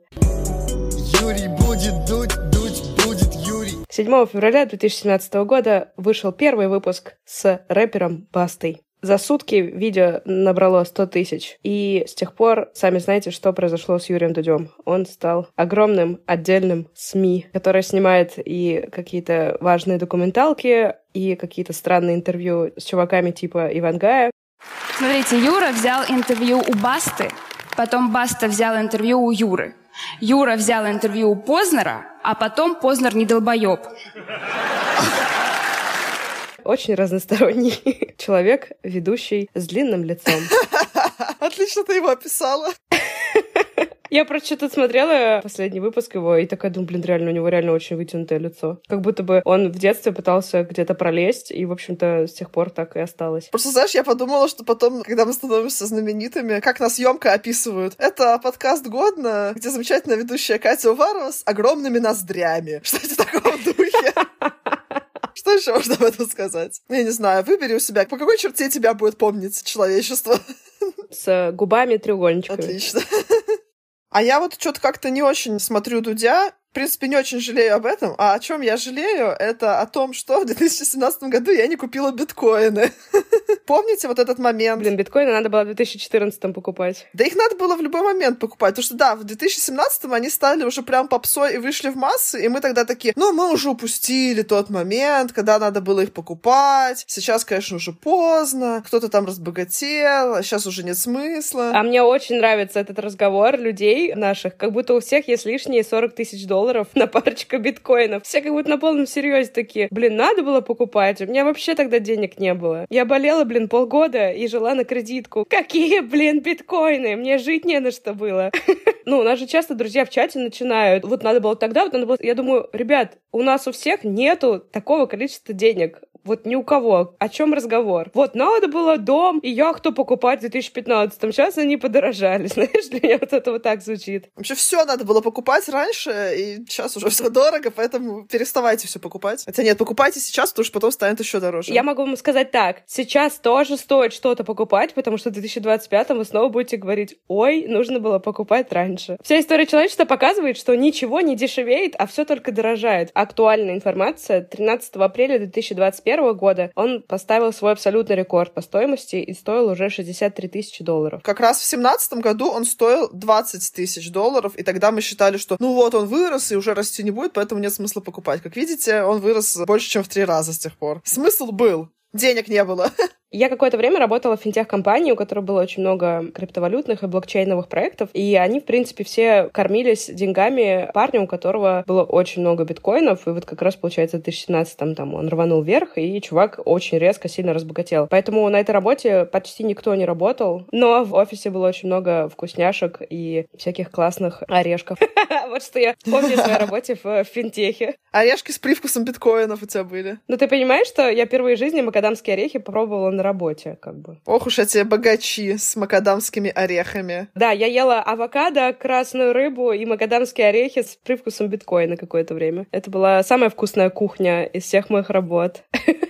Юрий будет дуть, дуть будет Юрий. 7 февраля 2017 года вышел первый выпуск с рэпером Бастой. За сутки видео набрало 100 тысяч. И с тех пор, сами знаете, что произошло с Юрием Дудем. Он стал огромным отдельным СМИ, который снимает и какие-то важные документалки, и какие-то странные интервью с чуваками типа Ивангая. Смотрите, Юра взял интервью у Басты, потом Баста взял интервью у Юры. Юра взял интервью у Познера, а потом Познер не долбоеб очень разносторонний человек, ведущий с длинным лицом. Отлично ты его описала. Я просто что-то смотрела последний выпуск его и такая думаю, блин, реально, у него реально очень вытянутое лицо. Как будто бы он в детстве пытался где-то пролезть, и, в общем-то, с тех пор так и осталось. Просто, знаешь, я подумала, что потом, когда мы становимся знаменитыми, как нас съемка описывают. Это подкаст «Годно», где замечательная ведущая Катя Уварова с огромными ноздрями. Что это такого духе? Что еще можно об этом сказать? Я не знаю, выбери у себя, по какой черте тебя будет помнить человечество. С губами треугольничками. Отлично. А я вот что-то как-то не очень смотрю Дудя, в принципе, не очень жалею об этом. А о чем я жалею, это о том, что в 2017 году я не купила биткоины. Помните вот этот момент? Блин, биткоины надо было в 2014 покупать. Да их надо было в любой момент покупать. Потому что, да, в 2017 они стали уже прям попсой и вышли в массы, и мы тогда такие, ну, мы уже упустили тот момент, когда надо было их покупать. Сейчас, конечно, уже поздно. Кто-то там разбогател, а сейчас уже нет смысла. А мне очень нравится этот разговор людей наших, как будто у всех есть лишние 40 тысяч долларов долларов на парочку биткоинов. Все как будто на полном серьезе такие, блин, надо было покупать. У меня вообще тогда денег не было. Я болела, блин, полгода и жила на кредитку. Какие, блин, биткоины? Мне жить не на что было. Ну, у нас же часто друзья в чате начинают. Вот надо было тогда, вот надо было... Я думаю, ребят, у нас у всех нету такого количества денег. Вот ни у кого. О чем разговор? Вот надо было дом и яхту покупать в 2015-м. Сейчас они подорожали. Знаешь, для меня вот это вот так звучит. Вообще все надо было покупать раньше, и сейчас уже все дорого, поэтому переставайте все покупать. Хотя нет, покупайте сейчас, потому что потом станет еще дороже. Я могу вам сказать так. Сейчас тоже стоит что-то покупать, потому что в 2025-м вы снова будете говорить, ой, нужно было покупать раньше. Вся история человечества показывает, что ничего не дешевеет, а все только дорожает. Актуальная информация 13 апреля 2021 2021 года он поставил свой абсолютный рекорд по стоимости и стоил уже 63 тысячи долларов. Как раз в 2017 году он стоил 20 тысяч долларов, и тогда мы считали, что ну вот он вырос и уже расти не будет, поэтому нет смысла покупать. Как видите, он вырос больше, чем в три раза с тех пор. Смысл был. Денег не было. Я какое-то время работала в финтех-компании, у которой было очень много криптовалютных и блокчейновых проектов, и они, в принципе, все кормились деньгами парня, у которого было очень много биткоинов, и вот как раз, получается, в 2017 там он рванул вверх, и чувак очень резко, сильно разбогател. Поэтому на этой работе почти никто не работал, но в офисе было очень много вкусняшек и всяких классных орешков. Вот что я помню о своей работе в финтехе. Орешки с привкусом биткоинов у тебя были. Ну, ты понимаешь, что я впервые в жизни макадамские орехи попробовала на на работе, как бы. Ох уж эти богачи с макадамскими орехами. Да, я ела авокадо, красную рыбу и макадамские орехи с привкусом биткоина какое-то время. Это была самая вкусная кухня из всех моих работ.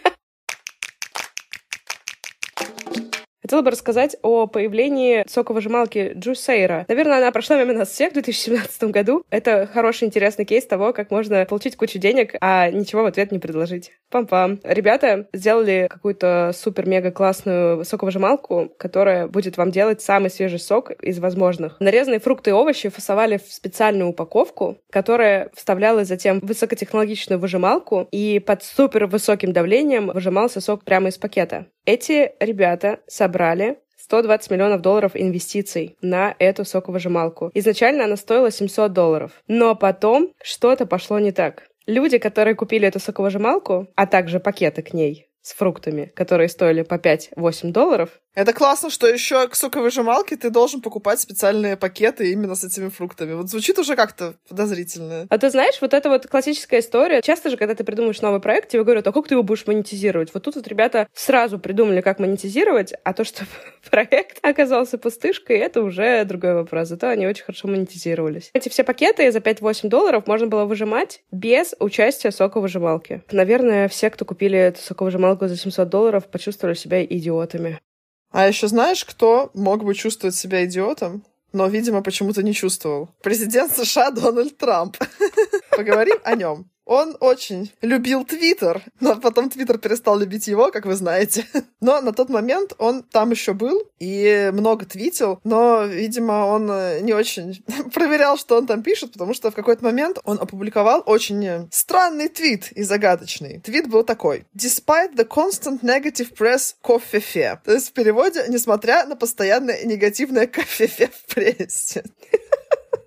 Хотела бы рассказать о появлении соковыжималки Джусейра. Наверное, она прошла мимо нас всех в 2017 году. Это хороший, интересный кейс того, как можно получить кучу денег, а ничего в ответ не предложить. Пам-пам. Ребята сделали какую-то супер-мега-классную соковыжималку, которая будет вам делать самый свежий сок из возможных. Нарезанные фрукты и овощи фасовали в специальную упаковку, которая вставляла затем высокотехнологичную выжималку, и под супер высоким давлением выжимался сок прямо из пакета. Эти ребята собрали 120 миллионов долларов инвестиций на эту соковыжималку. Изначально она стоила 700 долларов. Но потом что-то пошло не так. Люди, которые купили эту соковыжималку, а также пакеты к ней с фруктами, которые стоили по 5-8 долларов, это классно, что еще к соковыжималке ты должен покупать специальные пакеты именно с этими фруктами. Вот звучит уже как-то подозрительно. А ты знаешь, вот это вот классическая история. Часто же, когда ты придумаешь новый проект, тебе говорят, а как ты его будешь монетизировать? Вот тут вот ребята сразу придумали, как монетизировать, а то, что проект оказался пустышкой, это уже другой вопрос. Зато они очень хорошо монетизировались. Эти все пакеты за 5-8 долларов можно было выжимать без участия соковыжималки. Наверное, все, кто купили эту соковыжималку за 700 долларов, почувствовали себя идиотами. А еще знаешь, кто мог бы чувствовать себя идиотом? но, видимо, почему-то не чувствовал. Президент США Дональд Трамп. Поговорим о нем. Он очень любил Твиттер, но потом Твиттер перестал любить его, как вы знаете. Но на тот момент он там еще был и много твитил, но, видимо, он э, не очень проверял, что он там пишет, потому что в какой-то момент он опубликовал очень странный твит и загадочный. Твит был такой. Despite the constant negative press кофефе. То есть в переводе, несмотря на постоянное негативное кофефе в прессе.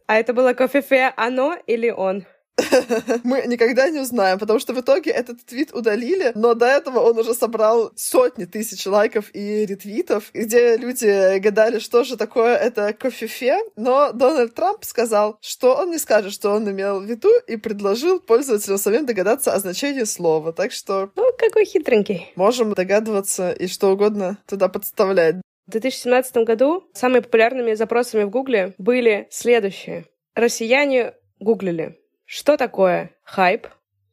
А это было кофефе оно или он? Мы никогда не узнаем, потому что в итоге этот твит удалили, но до этого он уже собрал сотни тысяч лайков и ретвитов, где люди гадали, что же такое это кофефе, но Дональд Трамп сказал, что он не скажет, что он имел в виду, и предложил пользователям самим догадаться о значении слова. Так что... Ну, какой хитренький. Можем догадываться и что угодно туда подставлять. В 2017 году самыми популярными запросами в Гугле были следующие. Россияне гуглили что такое хайп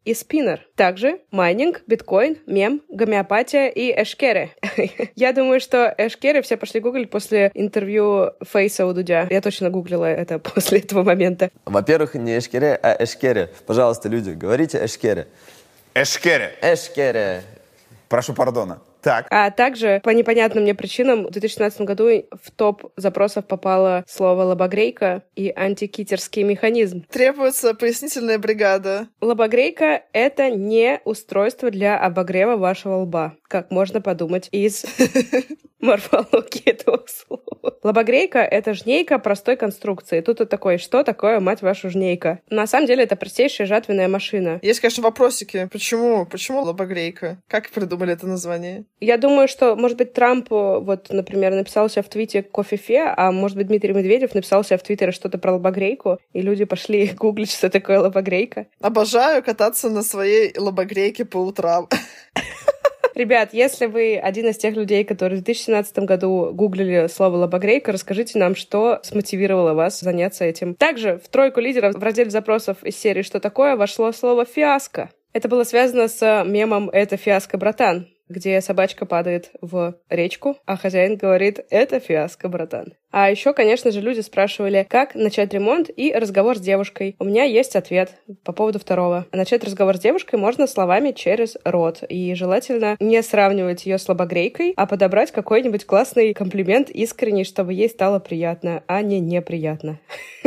и спиннер? Также майнинг, биткоин, мем, гомеопатия и эшкеры. Я думаю, что эшкеры все пошли гуглить после интервью Фейса у Дудя. Я точно гуглила это после этого момента. Во-первых, не эшкере, а эшкере. Пожалуйста, люди, говорите эшкере. Эшкере. Эшкере. Прошу пардона. Так. А также по непонятным мне причинам в 2016 году в топ запросов попало слово лобогрейка и антикитерский механизм. Требуется пояснительная бригада. Лобогрейка — это не устройство для обогрева вашего лба, как можно подумать из морфологии этого слова. Лобогрейка — это жнейка простой конструкции. Тут вот такой, что такое, мать вашу, жнейка? На самом деле это простейшая жатвенная машина. Есть, конечно, вопросики. Почему? Почему лобогрейка? Как придумали это название? Я думаю, что, может быть, Трамп, вот, например, написал себя в твите кофе-фе, а может быть, Дмитрий Медведев написал себя в твиттере что-то про лобогрейку, и люди пошли гуглить, что такое лобогрейка. Обожаю кататься на своей лобогрейке по утрам. Ребят, если вы один из тех людей, которые в 2017 году гуглили слово «лобогрейка», расскажите нам, что смотивировало вас заняться этим. Также в тройку лидеров в разделе запросов из серии «Что такое?» вошло слово «фиаско». Это было связано с мемом «Это фиаско, братан», где собачка падает в речку, а хозяин говорит «это фиаско, братан». А еще, конечно же, люди спрашивали, как начать ремонт и разговор с девушкой. У меня есть ответ по поводу второго. Начать разговор с девушкой можно словами через рот. И желательно не сравнивать ее с лобогрейкой, а подобрать какой-нибудь классный комплимент искренний, чтобы ей стало приятно, а не неприятно.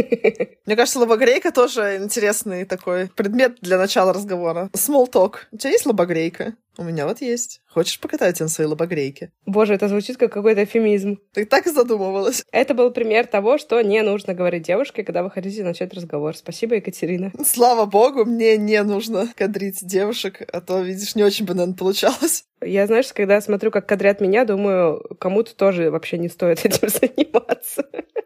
Мне кажется, лобогрейка тоже интересный такой предмет для начала разговора. Small talk. У тебя есть лобогрейка? У меня вот есть. Хочешь покатать на своей лобогрейке? Боже, это звучит как какой-то эфемизм. Ты так задумывалась. Это был пример того, что не нужно говорить девушке, когда вы хотите начать разговор. Спасибо, Екатерина. Слава богу, мне не нужно кадрить девушек, а то, видишь, не очень бы, наверное, получалось. Я, знаешь, когда смотрю, как кадрят меня, думаю, кому-то тоже вообще не стоит этим заниматься.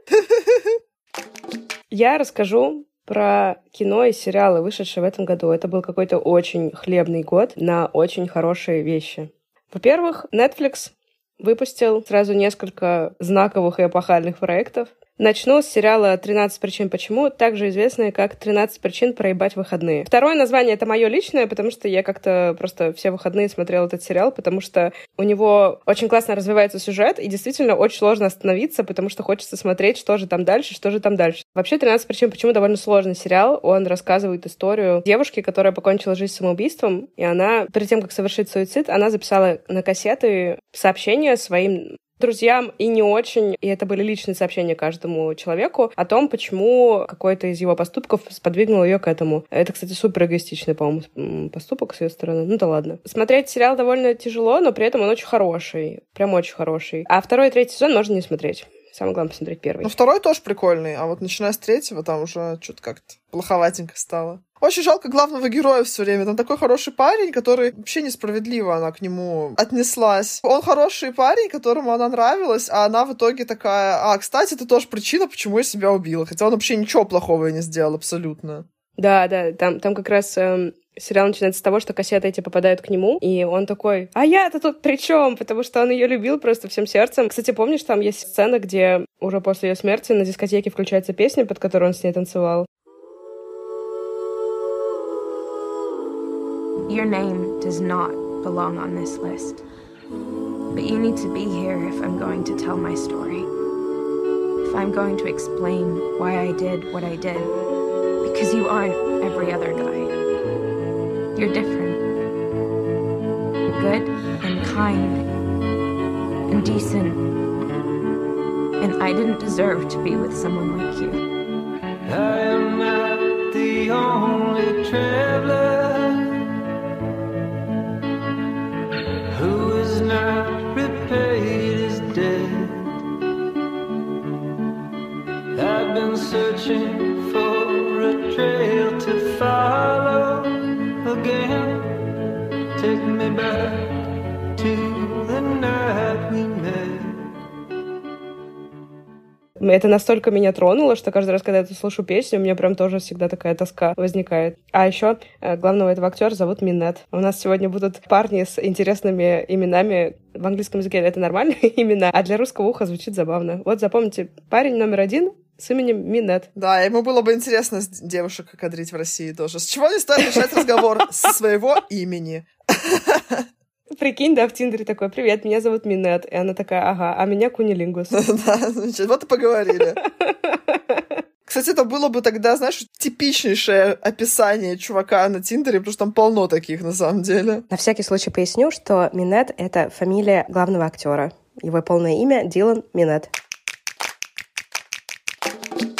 Я расскажу про кино и сериалы, вышедшие в этом году. Это был какой-то очень хлебный год на очень хорошие вещи. Во-первых, Netflix выпустил сразу несколько знаковых и эпохальных проектов. Начну с сериала «13 причин почему», также известный как «13 причин проебать выходные». Второе название — это мое личное, потому что я как-то просто все выходные смотрела этот сериал, потому что у него очень классно развивается сюжет, и действительно очень сложно остановиться, потому что хочется смотреть, что же там дальше, что же там дальше. Вообще «13 причин почему» довольно сложный сериал. Он рассказывает историю девушки, которая покончила жизнь самоубийством, и она, перед тем, как совершить суицид, она записала на кассеты сообщения своим друзьям и не очень, и это были личные сообщения каждому человеку о том, почему какой-то из его поступков сподвигнул ее к этому. Это, кстати, супер эгоистичный, по-моему, поступок с ее стороны. Ну да ладно. Смотреть сериал довольно тяжело, но при этом он очень хороший. Прям очень хороший. А второй и третий сезон можно не смотреть. Самое главное посмотреть первый. Ну, второй тоже прикольный, а вот начиная с третьего, там уже что-то как-то плоховатенько стало. Очень жалко главного героя все время. Там такой хороший парень, который вообще несправедливо она к нему отнеслась. Он хороший парень, которому она нравилась, а она в итоге такая, а, кстати, это тоже причина, почему я себя убила. Хотя он вообще ничего плохого не сделал абсолютно. Да, да, там, там как раз эм, сериал начинается с того, что кассеты эти попадают к нему, и он такой, а я-то тут при чем? Потому что он ее любил просто всем сердцем. Кстати, помнишь, там есть сцена, где уже после ее смерти на дискотеке включается песня, под которую он с ней танцевал. Your name does not belong on this list. But you need to be here if I'm going to tell my story. If I'm going to explain why I did what I did. Because you aren't every other guy. You're different. You're good and kind and decent. And I didn't deserve to be with someone like you. I am not the only traveler. searching for a trail to follow again. Take me back to the night we met. Это настолько меня тронуло, что каждый раз, когда я слышу песню, у меня прям тоже всегда такая тоска возникает. А еще э, главного этого актера зовут Минет. У нас сегодня будут парни с интересными именами. В английском языке это нормальные имена, а для русского уха звучит забавно. Вот запомните, парень номер один с именем Минет. Да, ему было бы интересно девушек кадрить в России тоже. С чего не стоит начать разговор? С своего имени. Прикинь, да, в Тиндере такой, привет, меня зовут Минет. И она такая, ага, а меня Кунилингус. Да, значит, вот и поговорили. Кстати, это было бы тогда, знаешь, типичнейшее описание чувака на Тиндере, потому что там полно таких на самом деле. На всякий случай поясню, что Минет — это фамилия главного актера. Его полное имя — Дилан Миннетт.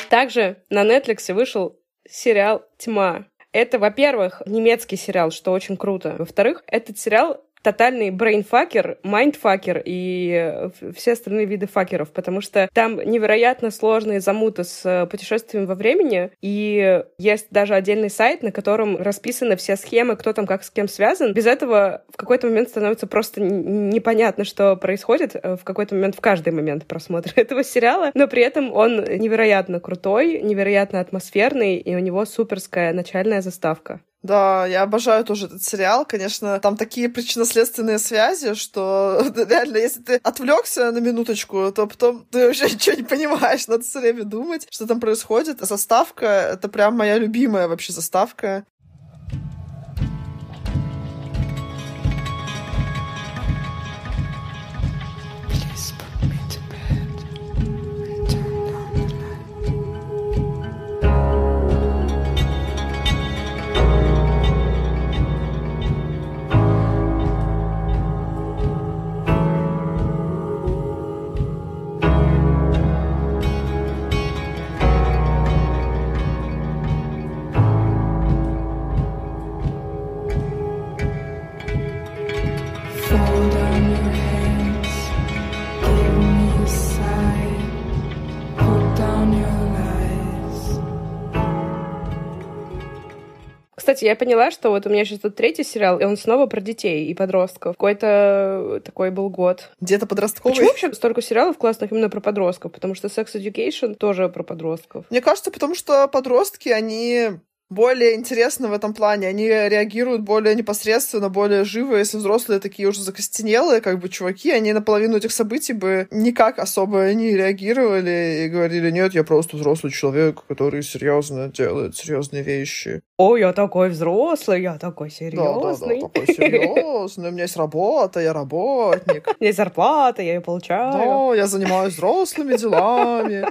Также на Netflix вышел сериал «Тьма». Это, во-первых, немецкий сериал, что очень круто. Во-вторых, этот сериал тотальный brainfucker, mindfucker и э, все остальные виды факеров, потому что там невероятно сложные замуты с э, путешествием во времени, и есть даже отдельный сайт, на котором расписаны все схемы, кто там как с кем связан. Без этого в какой-то момент становится просто непонятно, что происходит э, в какой-то момент, в каждый момент просмотра этого сериала, но при этом он невероятно крутой, невероятно атмосферный, и у него суперская начальная заставка. Да, я обожаю тоже этот сериал. Конечно, там такие причинно-следственные связи, что реально, если ты отвлекся на минуточку, то потом ты вообще ничего не понимаешь. Надо все время думать, что там происходит. Заставка — это прям моя любимая вообще заставка. Кстати, я поняла, что вот у меня сейчас тут третий сериал, и он снова про детей и подростков. Какой-то такой был год. Где-то подростковый? Почему вообще столько сериалов классных именно про подростков? Потому что Sex Education тоже про подростков. Мне кажется, потому что подростки, они более интересны в этом плане. Они реагируют более непосредственно, более живо. Если взрослые такие уже закостенелые, как бы чуваки, они на половину этих событий бы никак особо не реагировали и говорили, нет, я просто взрослый человек, который серьезно делает серьезные вещи. О, я такой взрослый, я такой серьезный. Да, да, да, такой серьезный. У меня есть работа, я работник. У меня есть зарплата, я ее получаю. Да, я занимаюсь взрослыми делами.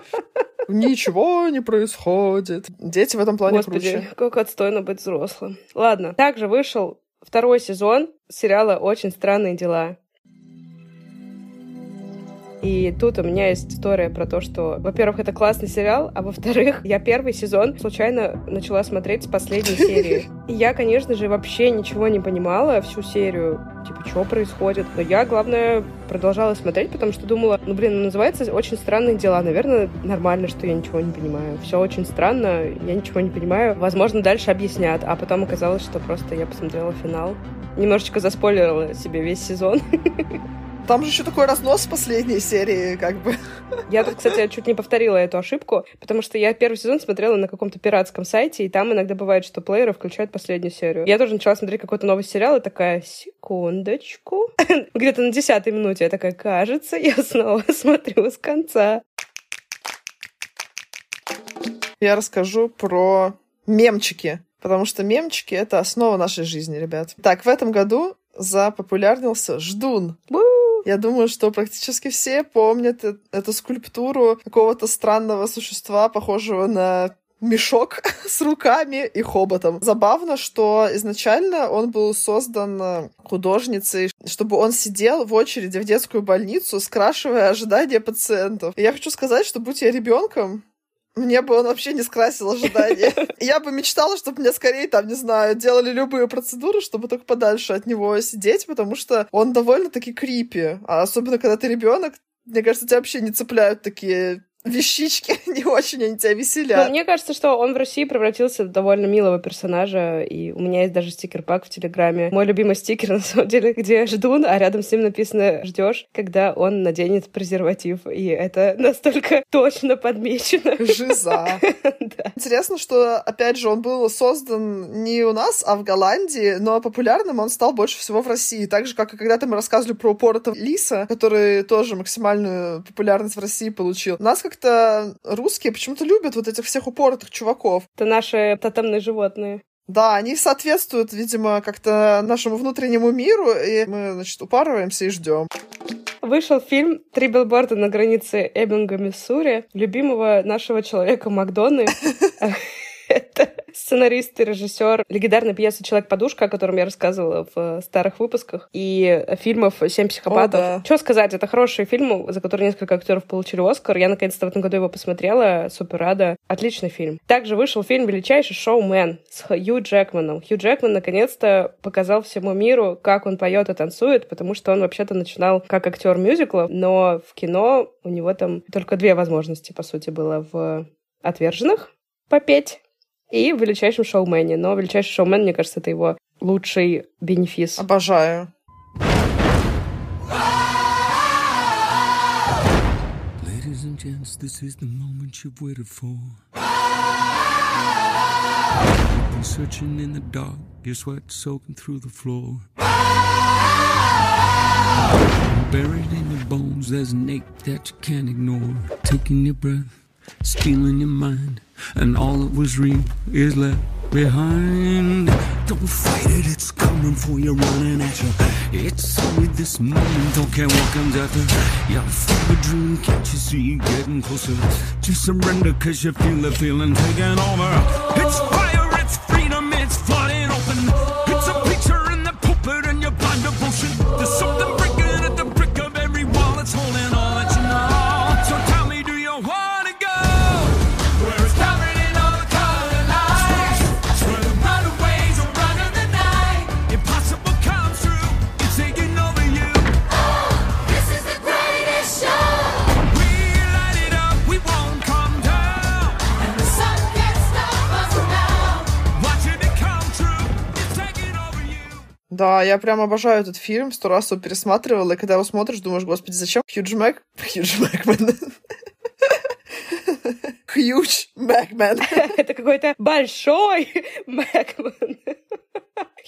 Ничего не происходит. Дети в этом плане Господи, круче. Как отстойно быть взрослым. Ладно, также вышел второй сезон сериала «Очень странные дела». И тут у меня есть история про то, что, во-первых, это классный сериал, а во-вторых, я первый сезон случайно начала смотреть с последней серии. И я, конечно же, вообще ничего не понимала всю серию, типа, что происходит. Но я, главное, продолжала смотреть, потому что думала, ну, блин, называется «Очень странные дела». Наверное, нормально, что я ничего не понимаю. Все очень странно, я ничего не понимаю. Возможно, дальше объяснят. А потом оказалось, что просто я посмотрела финал. Немножечко заспойлерила себе весь сезон. Там же еще такой разнос в последней серии, как бы. Я тут, кстати, чуть не повторила эту ошибку, потому что я первый сезон смотрела на каком-то пиратском сайте, и там иногда бывает, что плееры включают последнюю серию. Я тоже начала смотреть какой-то новый сериал, и такая, секундочку. Где-то на десятой минуте я такая, кажется, я снова смотрю с конца. Я расскажу про мемчики, потому что мемчики — это основа нашей жизни, ребят. Так, в этом году запопулярнился ждун. Я думаю, что практически все помнят э- эту скульптуру какого-то странного существа, похожего на мешок с руками и хоботом. Забавно, что изначально он был создан э, художницей, чтобы он сидел в очереди в детскую больницу, скрашивая ожидания пациентов. И я хочу сказать, что будь я ребенком, мне бы он вообще не скрасил ожидания. Я бы мечтала, чтобы мне скорее, там, не знаю, делали любые процедуры, чтобы только подальше от него сидеть, потому что он довольно-таки крипи. А особенно, когда ты ребенок, мне кажется, тебя вообще не цепляют такие вещички, не очень они тебя веселят. Но мне кажется, что он в России превратился в довольно милого персонажа, и у меня есть даже стикер-пак в Телеграме. Мой любимый стикер, на самом деле, где ждун, а рядом с ним написано «ждешь», когда он наденет презерватив, и это настолько точно подмечено. Жиза. Интересно, что, опять же, он был создан не у нас, а в Голландии, но популярным он стал больше всего в России. Так же, как и когда-то мы рассказывали про упоротого лиса, который тоже максимальную популярность в России получил. У нас как-то русские почему-то любят вот этих всех упоротых чуваков. Это наши тотемные животные. Да, они соответствуют, видимо, как-то нашему внутреннему миру, и мы, значит, упарываемся и ждем. Вышел фильм «Три билборда на границе Эббинга, Миссури» любимого нашего человека Макдоны. Это сценарист и режиссер легендарной пьесы «Человек-подушка», о котором я рассказывала в старых выпусках, и фильмов «Семь психопатов». О, да. Что сказать, это хороший фильм, за который несколько актеров получили Оскар. Я наконец-то в этом году его посмотрела, супер рада. Отличный фильм. Также вышел фильм «Величайший шоумен» с Хью Джекманом. Хью Джекман наконец-то показал всему миру, как он поет и танцует, потому что он вообще-то начинал как актер мюзиклов, но в кино у него там только две возможности, по сути, было в «Отверженных» попеть и в «Величайшем шоумене». Но «Величайший шоумен», мне кажется, это его лучший бенефис. Обожаю. Ladies and gents, this is the moment you've waited for. You've been searching in the dark, your sweat soaking through the floor. Buried in your bones, there's an ache that you can't ignore. Taking your breath, stealing your mind, and all that was real is left behind. Don't fight it, it's coming for you, running at you. It's only this moment, don't care what comes after. Full of dream, can't you see you getting closer? Just surrender, cause you feel the feeling taking over. It's fire, Да, я прям обожаю этот фильм, сто раз его пересматривала, и когда его смотришь, думаешь, господи, зачем Хью Джмэк... Хью Джмэкман. Huge Macman. Это какой-то большой Мэкман.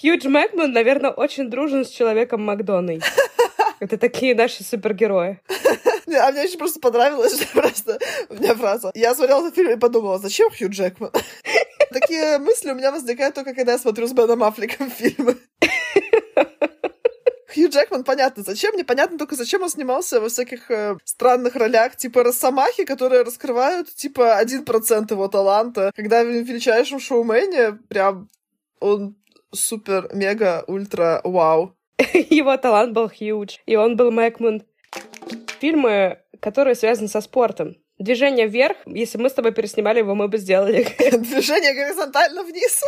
Хьюдж Мэкман, наверное, очень дружен с человеком Макдоной. Это такие наши супергерои. А мне очень просто понравилось, просто у меня фраза. Я смотрела этот фильм и подумала, зачем Хью Джекман? Такие мысли у меня возникают только, когда я смотрю с Беном Аффлеком фильмы. Хью Джекман, понятно, зачем, непонятно только, зачем он снимался во всяких э, странных ролях, типа Росомахи, которые раскрывают, типа, 1% его таланта. Когда в величайшем шоумене прям он супер, мега, ультра, вау. Его талант был huge, и он был Мэкман. Фильмы, которые связаны со спортом. Движение вверх, если мы с тобой переснимали его, мы бы сделали Движение горизонтально вниз.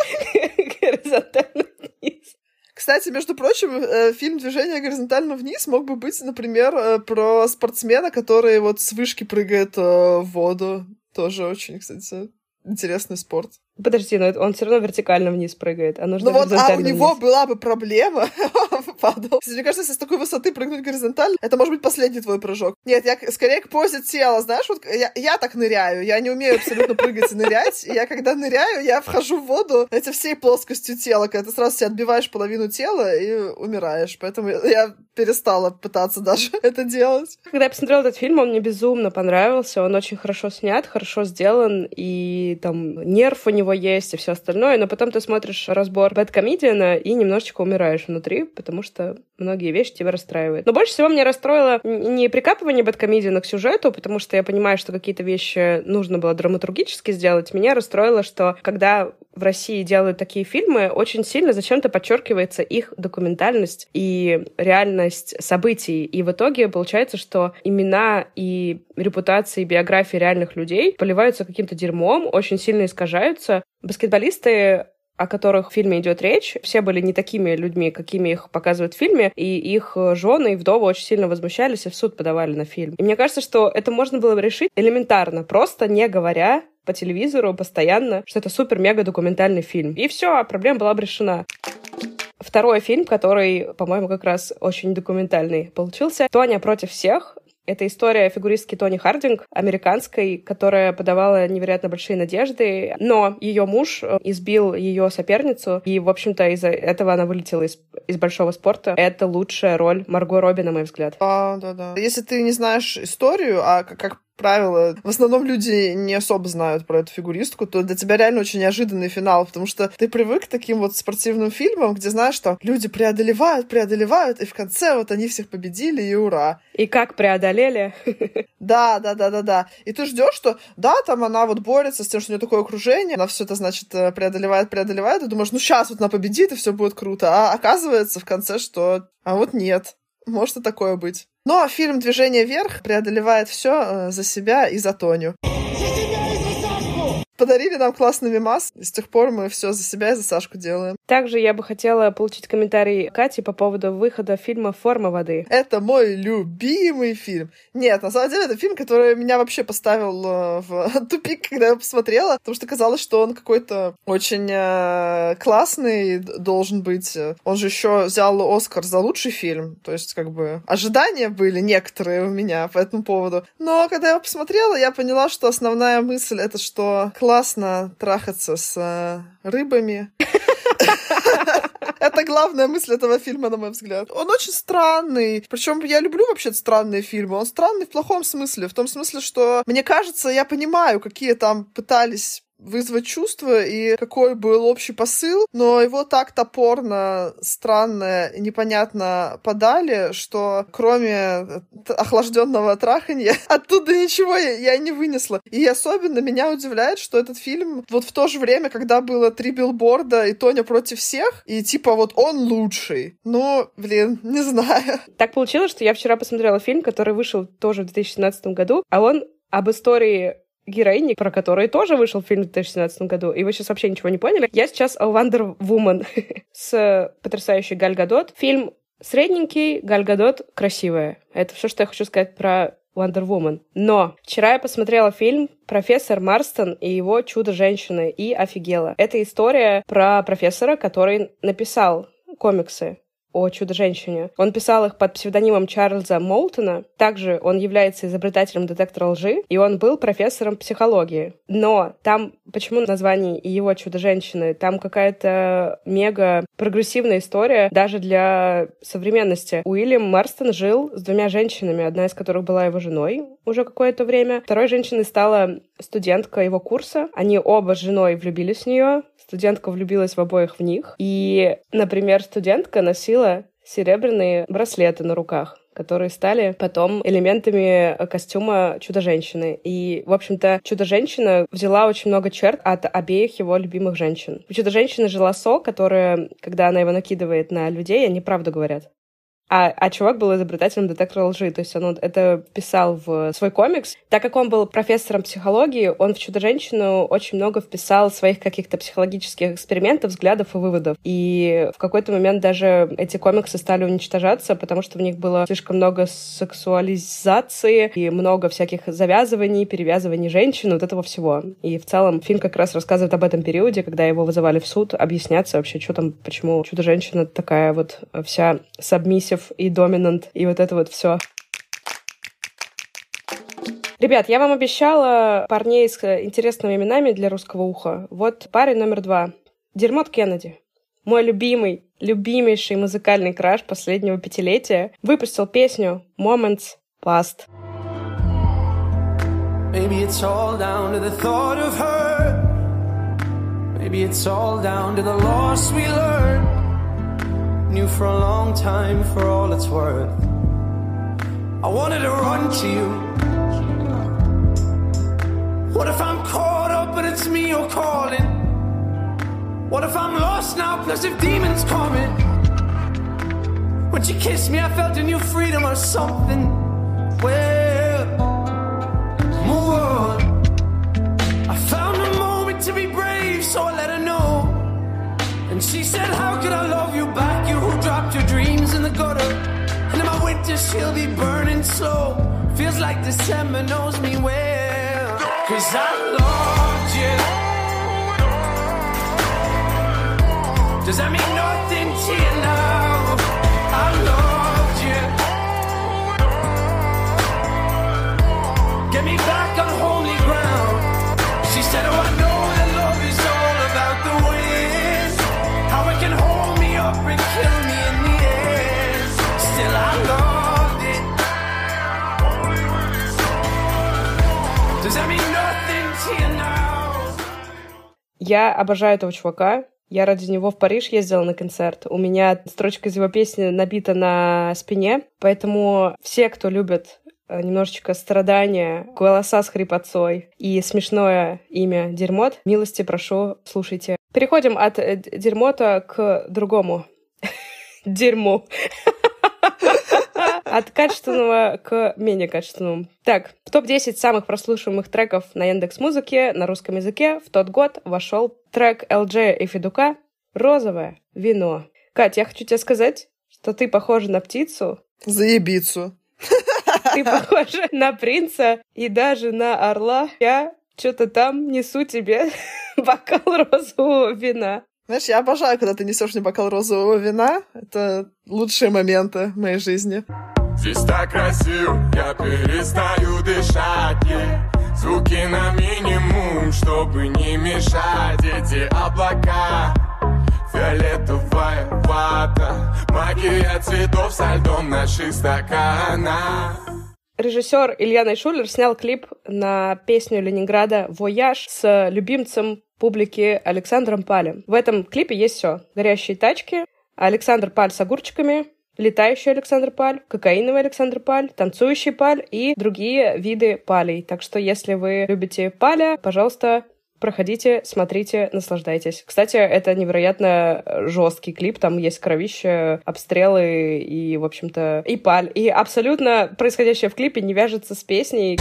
горизонтально. Кстати, между прочим, э, фильм «Движение горизонтально вниз» мог бы быть, например, э, про спортсмена, который вот с вышки прыгает э, в воду. Тоже очень, кстати, интересный спорт. Подожди, но он все равно вертикально вниз прыгает, а нужно Ну вот, а у него вниз. была бы проблема, падал. Мне кажется, если с такой высоты прыгнуть горизонтально, это может быть последний твой прыжок. Нет, я скорее к позе тела, знаешь, вот я, я так ныряю, я не умею абсолютно прыгать и нырять, и я когда ныряю, я вхожу в воду эти всей плоскостью тела, когда ты сразу себе отбиваешь половину тела и умираешь, поэтому я перестала пытаться даже это делать. Когда я посмотрела этот фильм, он мне безумно понравился. Он очень хорошо снят, хорошо сделан, и там нерв у него есть, и все остальное. Но потом ты смотришь разбор Бэткомедиана и немножечко умираешь внутри, потому что многие вещи тебя расстраивают. Но больше всего меня расстроило не прикапывание Бэткомедиана к сюжету, потому что я понимаю, что какие-то вещи нужно было драматургически сделать. Меня расстроило, что когда в России делают такие фильмы, очень сильно зачем-то подчеркивается их документальность и реальность событий. И в итоге получается, что имена и репутации, биографии реальных людей поливаются каким-то дерьмом, очень сильно искажаются. Баскетболисты о которых в фильме идет речь, все были не такими людьми, какими их показывают в фильме, и их э, жены и вдовы очень сильно возмущались и в суд подавали на фильм. И мне кажется, что это можно было бы решить элементарно, просто не говоря по телевизору постоянно, что это супер-мега документальный фильм. И все, проблема была бы решена. Второй фильм, который, по-моему, как раз очень документальный получился. «Тоня против всех». Это история фигуристки Тони Хардинг, американской, которая подавала невероятно большие надежды, но ее муж э, избил ее соперницу, и, в общем-то, из-за этого она вылетела из, из большого спорта. Это лучшая роль Марго Робби, на мой взгляд. Да, да, да. Если ты не знаешь историю, а как правило, в основном люди не особо знают про эту фигуристку, то для тебя реально очень неожиданный финал, потому что ты привык к таким вот спортивным фильмам, где знаешь, что люди преодолевают, преодолевают, и в конце вот они всех победили, и ура. И как преодолели? Да, да, да, да, да. И ты ждешь, что да, там она вот борется с тем, что у нее такое окружение, она все это, значит, э, преодолевает, преодолевает, и думаешь, ну сейчас вот она победит, и все будет круто. А оказывается в конце, что а вот нет. Может и такое быть. Ну а фильм «Движение вверх» преодолевает все за себя и за Тоню. Подарили нам классный мимас, и с тех пор мы все за себя и за Сашку делаем. Также я бы хотела получить комментарий Кати по поводу выхода фильма «Форма воды». Это мой любимый фильм. Нет, на самом деле, это фильм, который меня вообще поставил э, в тупик, когда я посмотрела, потому что казалось, что он какой-то очень э, классный должен быть. Он же еще взял Оскар за лучший фильм, то есть как бы ожидания были некоторые у меня по этому поводу. Но когда я его посмотрела, я поняла, что основная мысль это что классно трахаться с э, рыбами. Это главная мысль этого фильма, на мой взгляд. Он очень странный. Причем я люблю вообще странные фильмы. Он странный в плохом смысле. В том смысле, что мне кажется, я понимаю, какие там пытались вызвать чувства и какой был общий посыл, но его так топорно, странно непонятно подали, что кроме т- охлажденного траханья оттуда ничего я не вынесла. И особенно меня удивляет, что этот фильм вот в то же время, когда было три билборда и Тоня против всех, и типа вот он лучший. Ну, блин, не знаю. Так получилось, что я вчера посмотрела фильм, который вышел тоже в 2017 году, а он об истории героини, про которую тоже вышел фильм в 2017 году, и вы сейчас вообще ничего не поняли. Я сейчас Wonder Woman с потрясающей Галь Гадот. Фильм средненький, Галь Гадот красивая. Это все, что я хочу сказать про Wonder Woman. Но вчера я посмотрела фильм «Профессор Марстон и его чудо-женщины» и офигела. Это история про профессора, который написал комиксы о Чудо-женщине. Он писал их под псевдонимом Чарльза Молтона. Также он является изобретателем детектора лжи, и он был профессором психологии. Но там, почему название и его Чудо-женщины? Там какая-то мега прогрессивная история даже для современности. Уильям Марстон жил с двумя женщинами, одна из которых была его женой уже какое-то время. Второй женщиной стала студентка его курса. Они оба с женой влюбились в нее. Студентка влюбилась в обоих в них. И, например, студентка носила серебряные браслеты на руках которые стали потом элементами костюма Чудо-женщины. И, в общем-то, Чудо-женщина взяла очень много черт от обеих его любимых женщин. У Чудо-женщины же лосо, которое, когда она его накидывает на людей, они правду говорят. А, а чувак был изобретателем детектора лжи, то есть он это писал в свой комикс. Так как он был профессором психологии, он в «Чудо-женщину» очень много вписал своих каких-то психологических экспериментов, взглядов и выводов. И в какой-то момент даже эти комиксы стали уничтожаться, потому что в них было слишком много сексуализации и много всяких завязываний, перевязываний женщин, вот этого всего. И в целом фильм как раз рассказывает об этом периоде, когда его вызывали в суд, объясняться вообще, что там, почему Чудо-женщина такая вот вся сабмиссив и доминант, и вот это вот все. Ребят, я вам обещала парней с интересными именами для русского уха. Вот парень номер два. Дермот Кеннеди. Мой любимый, любимейший музыкальный краш последнего пятилетия выпустил песню Moments Past. Maybe it's all down to the thought of her. Maybe it's all down to the loss we learned. Knew for a long time for all it's worth. I wanted to run to you. What if I'm caught up but it's me you're calling? What if I'm lost now, plus if demons coming? When she kissed me, I felt a new freedom or something. Well, move on. I found a moment to be brave, so I let her know. And she said, How could I love you back? Who dropped your dreams in the gutter. And in my winter, she'll be burning slow. Feels like December knows me well. Cause I loved you. Does that mean nothing to you now? I loved you. Get me back Я обожаю этого чувака. Я ради него в Париж ездила на концерт. У меня строчка из его песни набита на спине. Поэтому все, кто любит э, немножечко страдания, голоса с хрипотцой и смешное имя Дермот, милости прошу, слушайте. Переходим от э, Дермота к другому. Дерьму. От качественного к менее качественному. Так, в топ-10 самых прослушиваемых треков на Яндекс Музыке на русском языке в тот год вошел трек LJ и Федука «Розовое вино». Кать, я хочу тебе сказать, что ты похожа на птицу. Заебицу. Ты похожа на принца и даже на орла. Я что-то там несу тебе бокал розового вина. Знаешь, я обожаю, когда ты несешь мне бокал розового вина. Это лучшие моменты в моей жизни. Здесь так красиво, я перестаю дышать ей. Звуки на минимум, чтобы не мешать эти облака Фиолетовая вата Магия цветов со льдом наших стаканах Режиссер Илья Найшулер снял клип на песню Ленинграда «Вояж» с любимцем публики Александром Палем. В этом клипе есть все. Горящие тачки, Александр Паль с огурчиками, летающий Александр Паль, кокаиновый Александр Паль, танцующий Паль и другие виды палей. Так что, если вы любите паля, пожалуйста, проходите, смотрите, наслаждайтесь. Кстати, это невероятно жесткий клип, там есть кровище, обстрелы и, в общем-то, и паль. И абсолютно происходящее в клипе не вяжется с песней.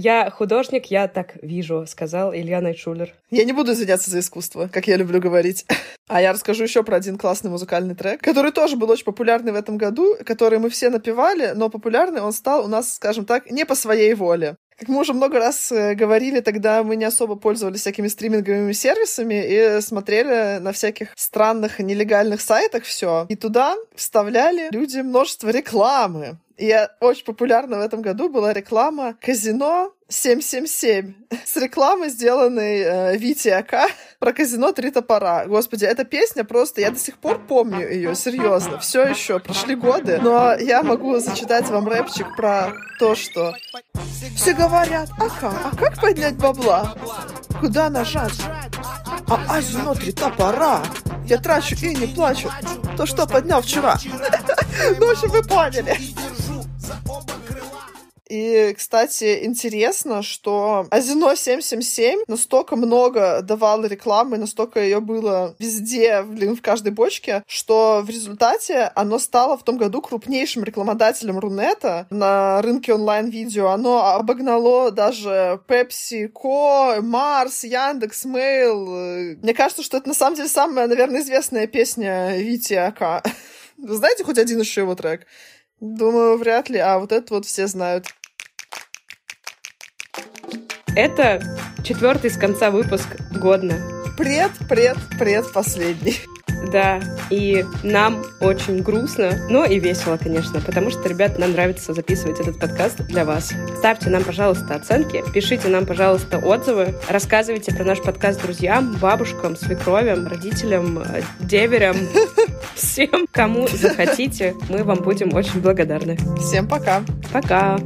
Я художник, я так вижу, сказал Илья Найтшулер. Я не буду извиняться за искусство, как я люблю говорить. А я расскажу еще про один классный музыкальный трек, который тоже был очень популярный в этом году, который мы все напевали, но популярный он стал у нас, скажем так, не по своей воле. Как мы уже много раз э, говорили, тогда мы не особо пользовались всякими стриминговыми сервисами и смотрели на всяких странных нелегальных сайтах все. И туда вставляли люди множество рекламы. И очень популярна в этом году была реклама казино 777 с рекламой, сделанной э, Вити АК про казино «Три топора». Господи, эта песня просто... Я до сих пор помню ее, серьезно. Все еще, прошли годы. Но я могу зачитать вам рэпчик про то, что... Все говорят, ага, а как поднять бабла? Куда нажать? А азино «Три топора». Я трачу и не плачу. То, что поднял вчера. Ну, в общем, вы поняли. И, кстати, интересно, что Азино 777 настолько много давало рекламы, настолько ее было везде, блин, в каждой бочке, что в результате оно стало в том году крупнейшим рекламодателем Рунета на рынке онлайн-видео. Оно обогнало даже PepsiCo, Mars, Яндекс, Mail. Мне кажется, что это на самом деле самая, наверное, известная песня Вити АК. Вы знаете хоть один еще его трек? Думаю, вряд ли, а вот это вот все знают. Это четвертый с конца выпуск годно. Пред, пред, пред последний. Да, и нам очень грустно, но и весело, конечно, потому что, ребят, нам нравится записывать этот подкаст для вас. Ставьте нам, пожалуйста, оценки, пишите нам, пожалуйста, отзывы, рассказывайте про наш подкаст друзьям, бабушкам, свекровям, родителям, деверям, всем, кому захотите. Мы вам будем очень благодарны. Всем пока. Пока.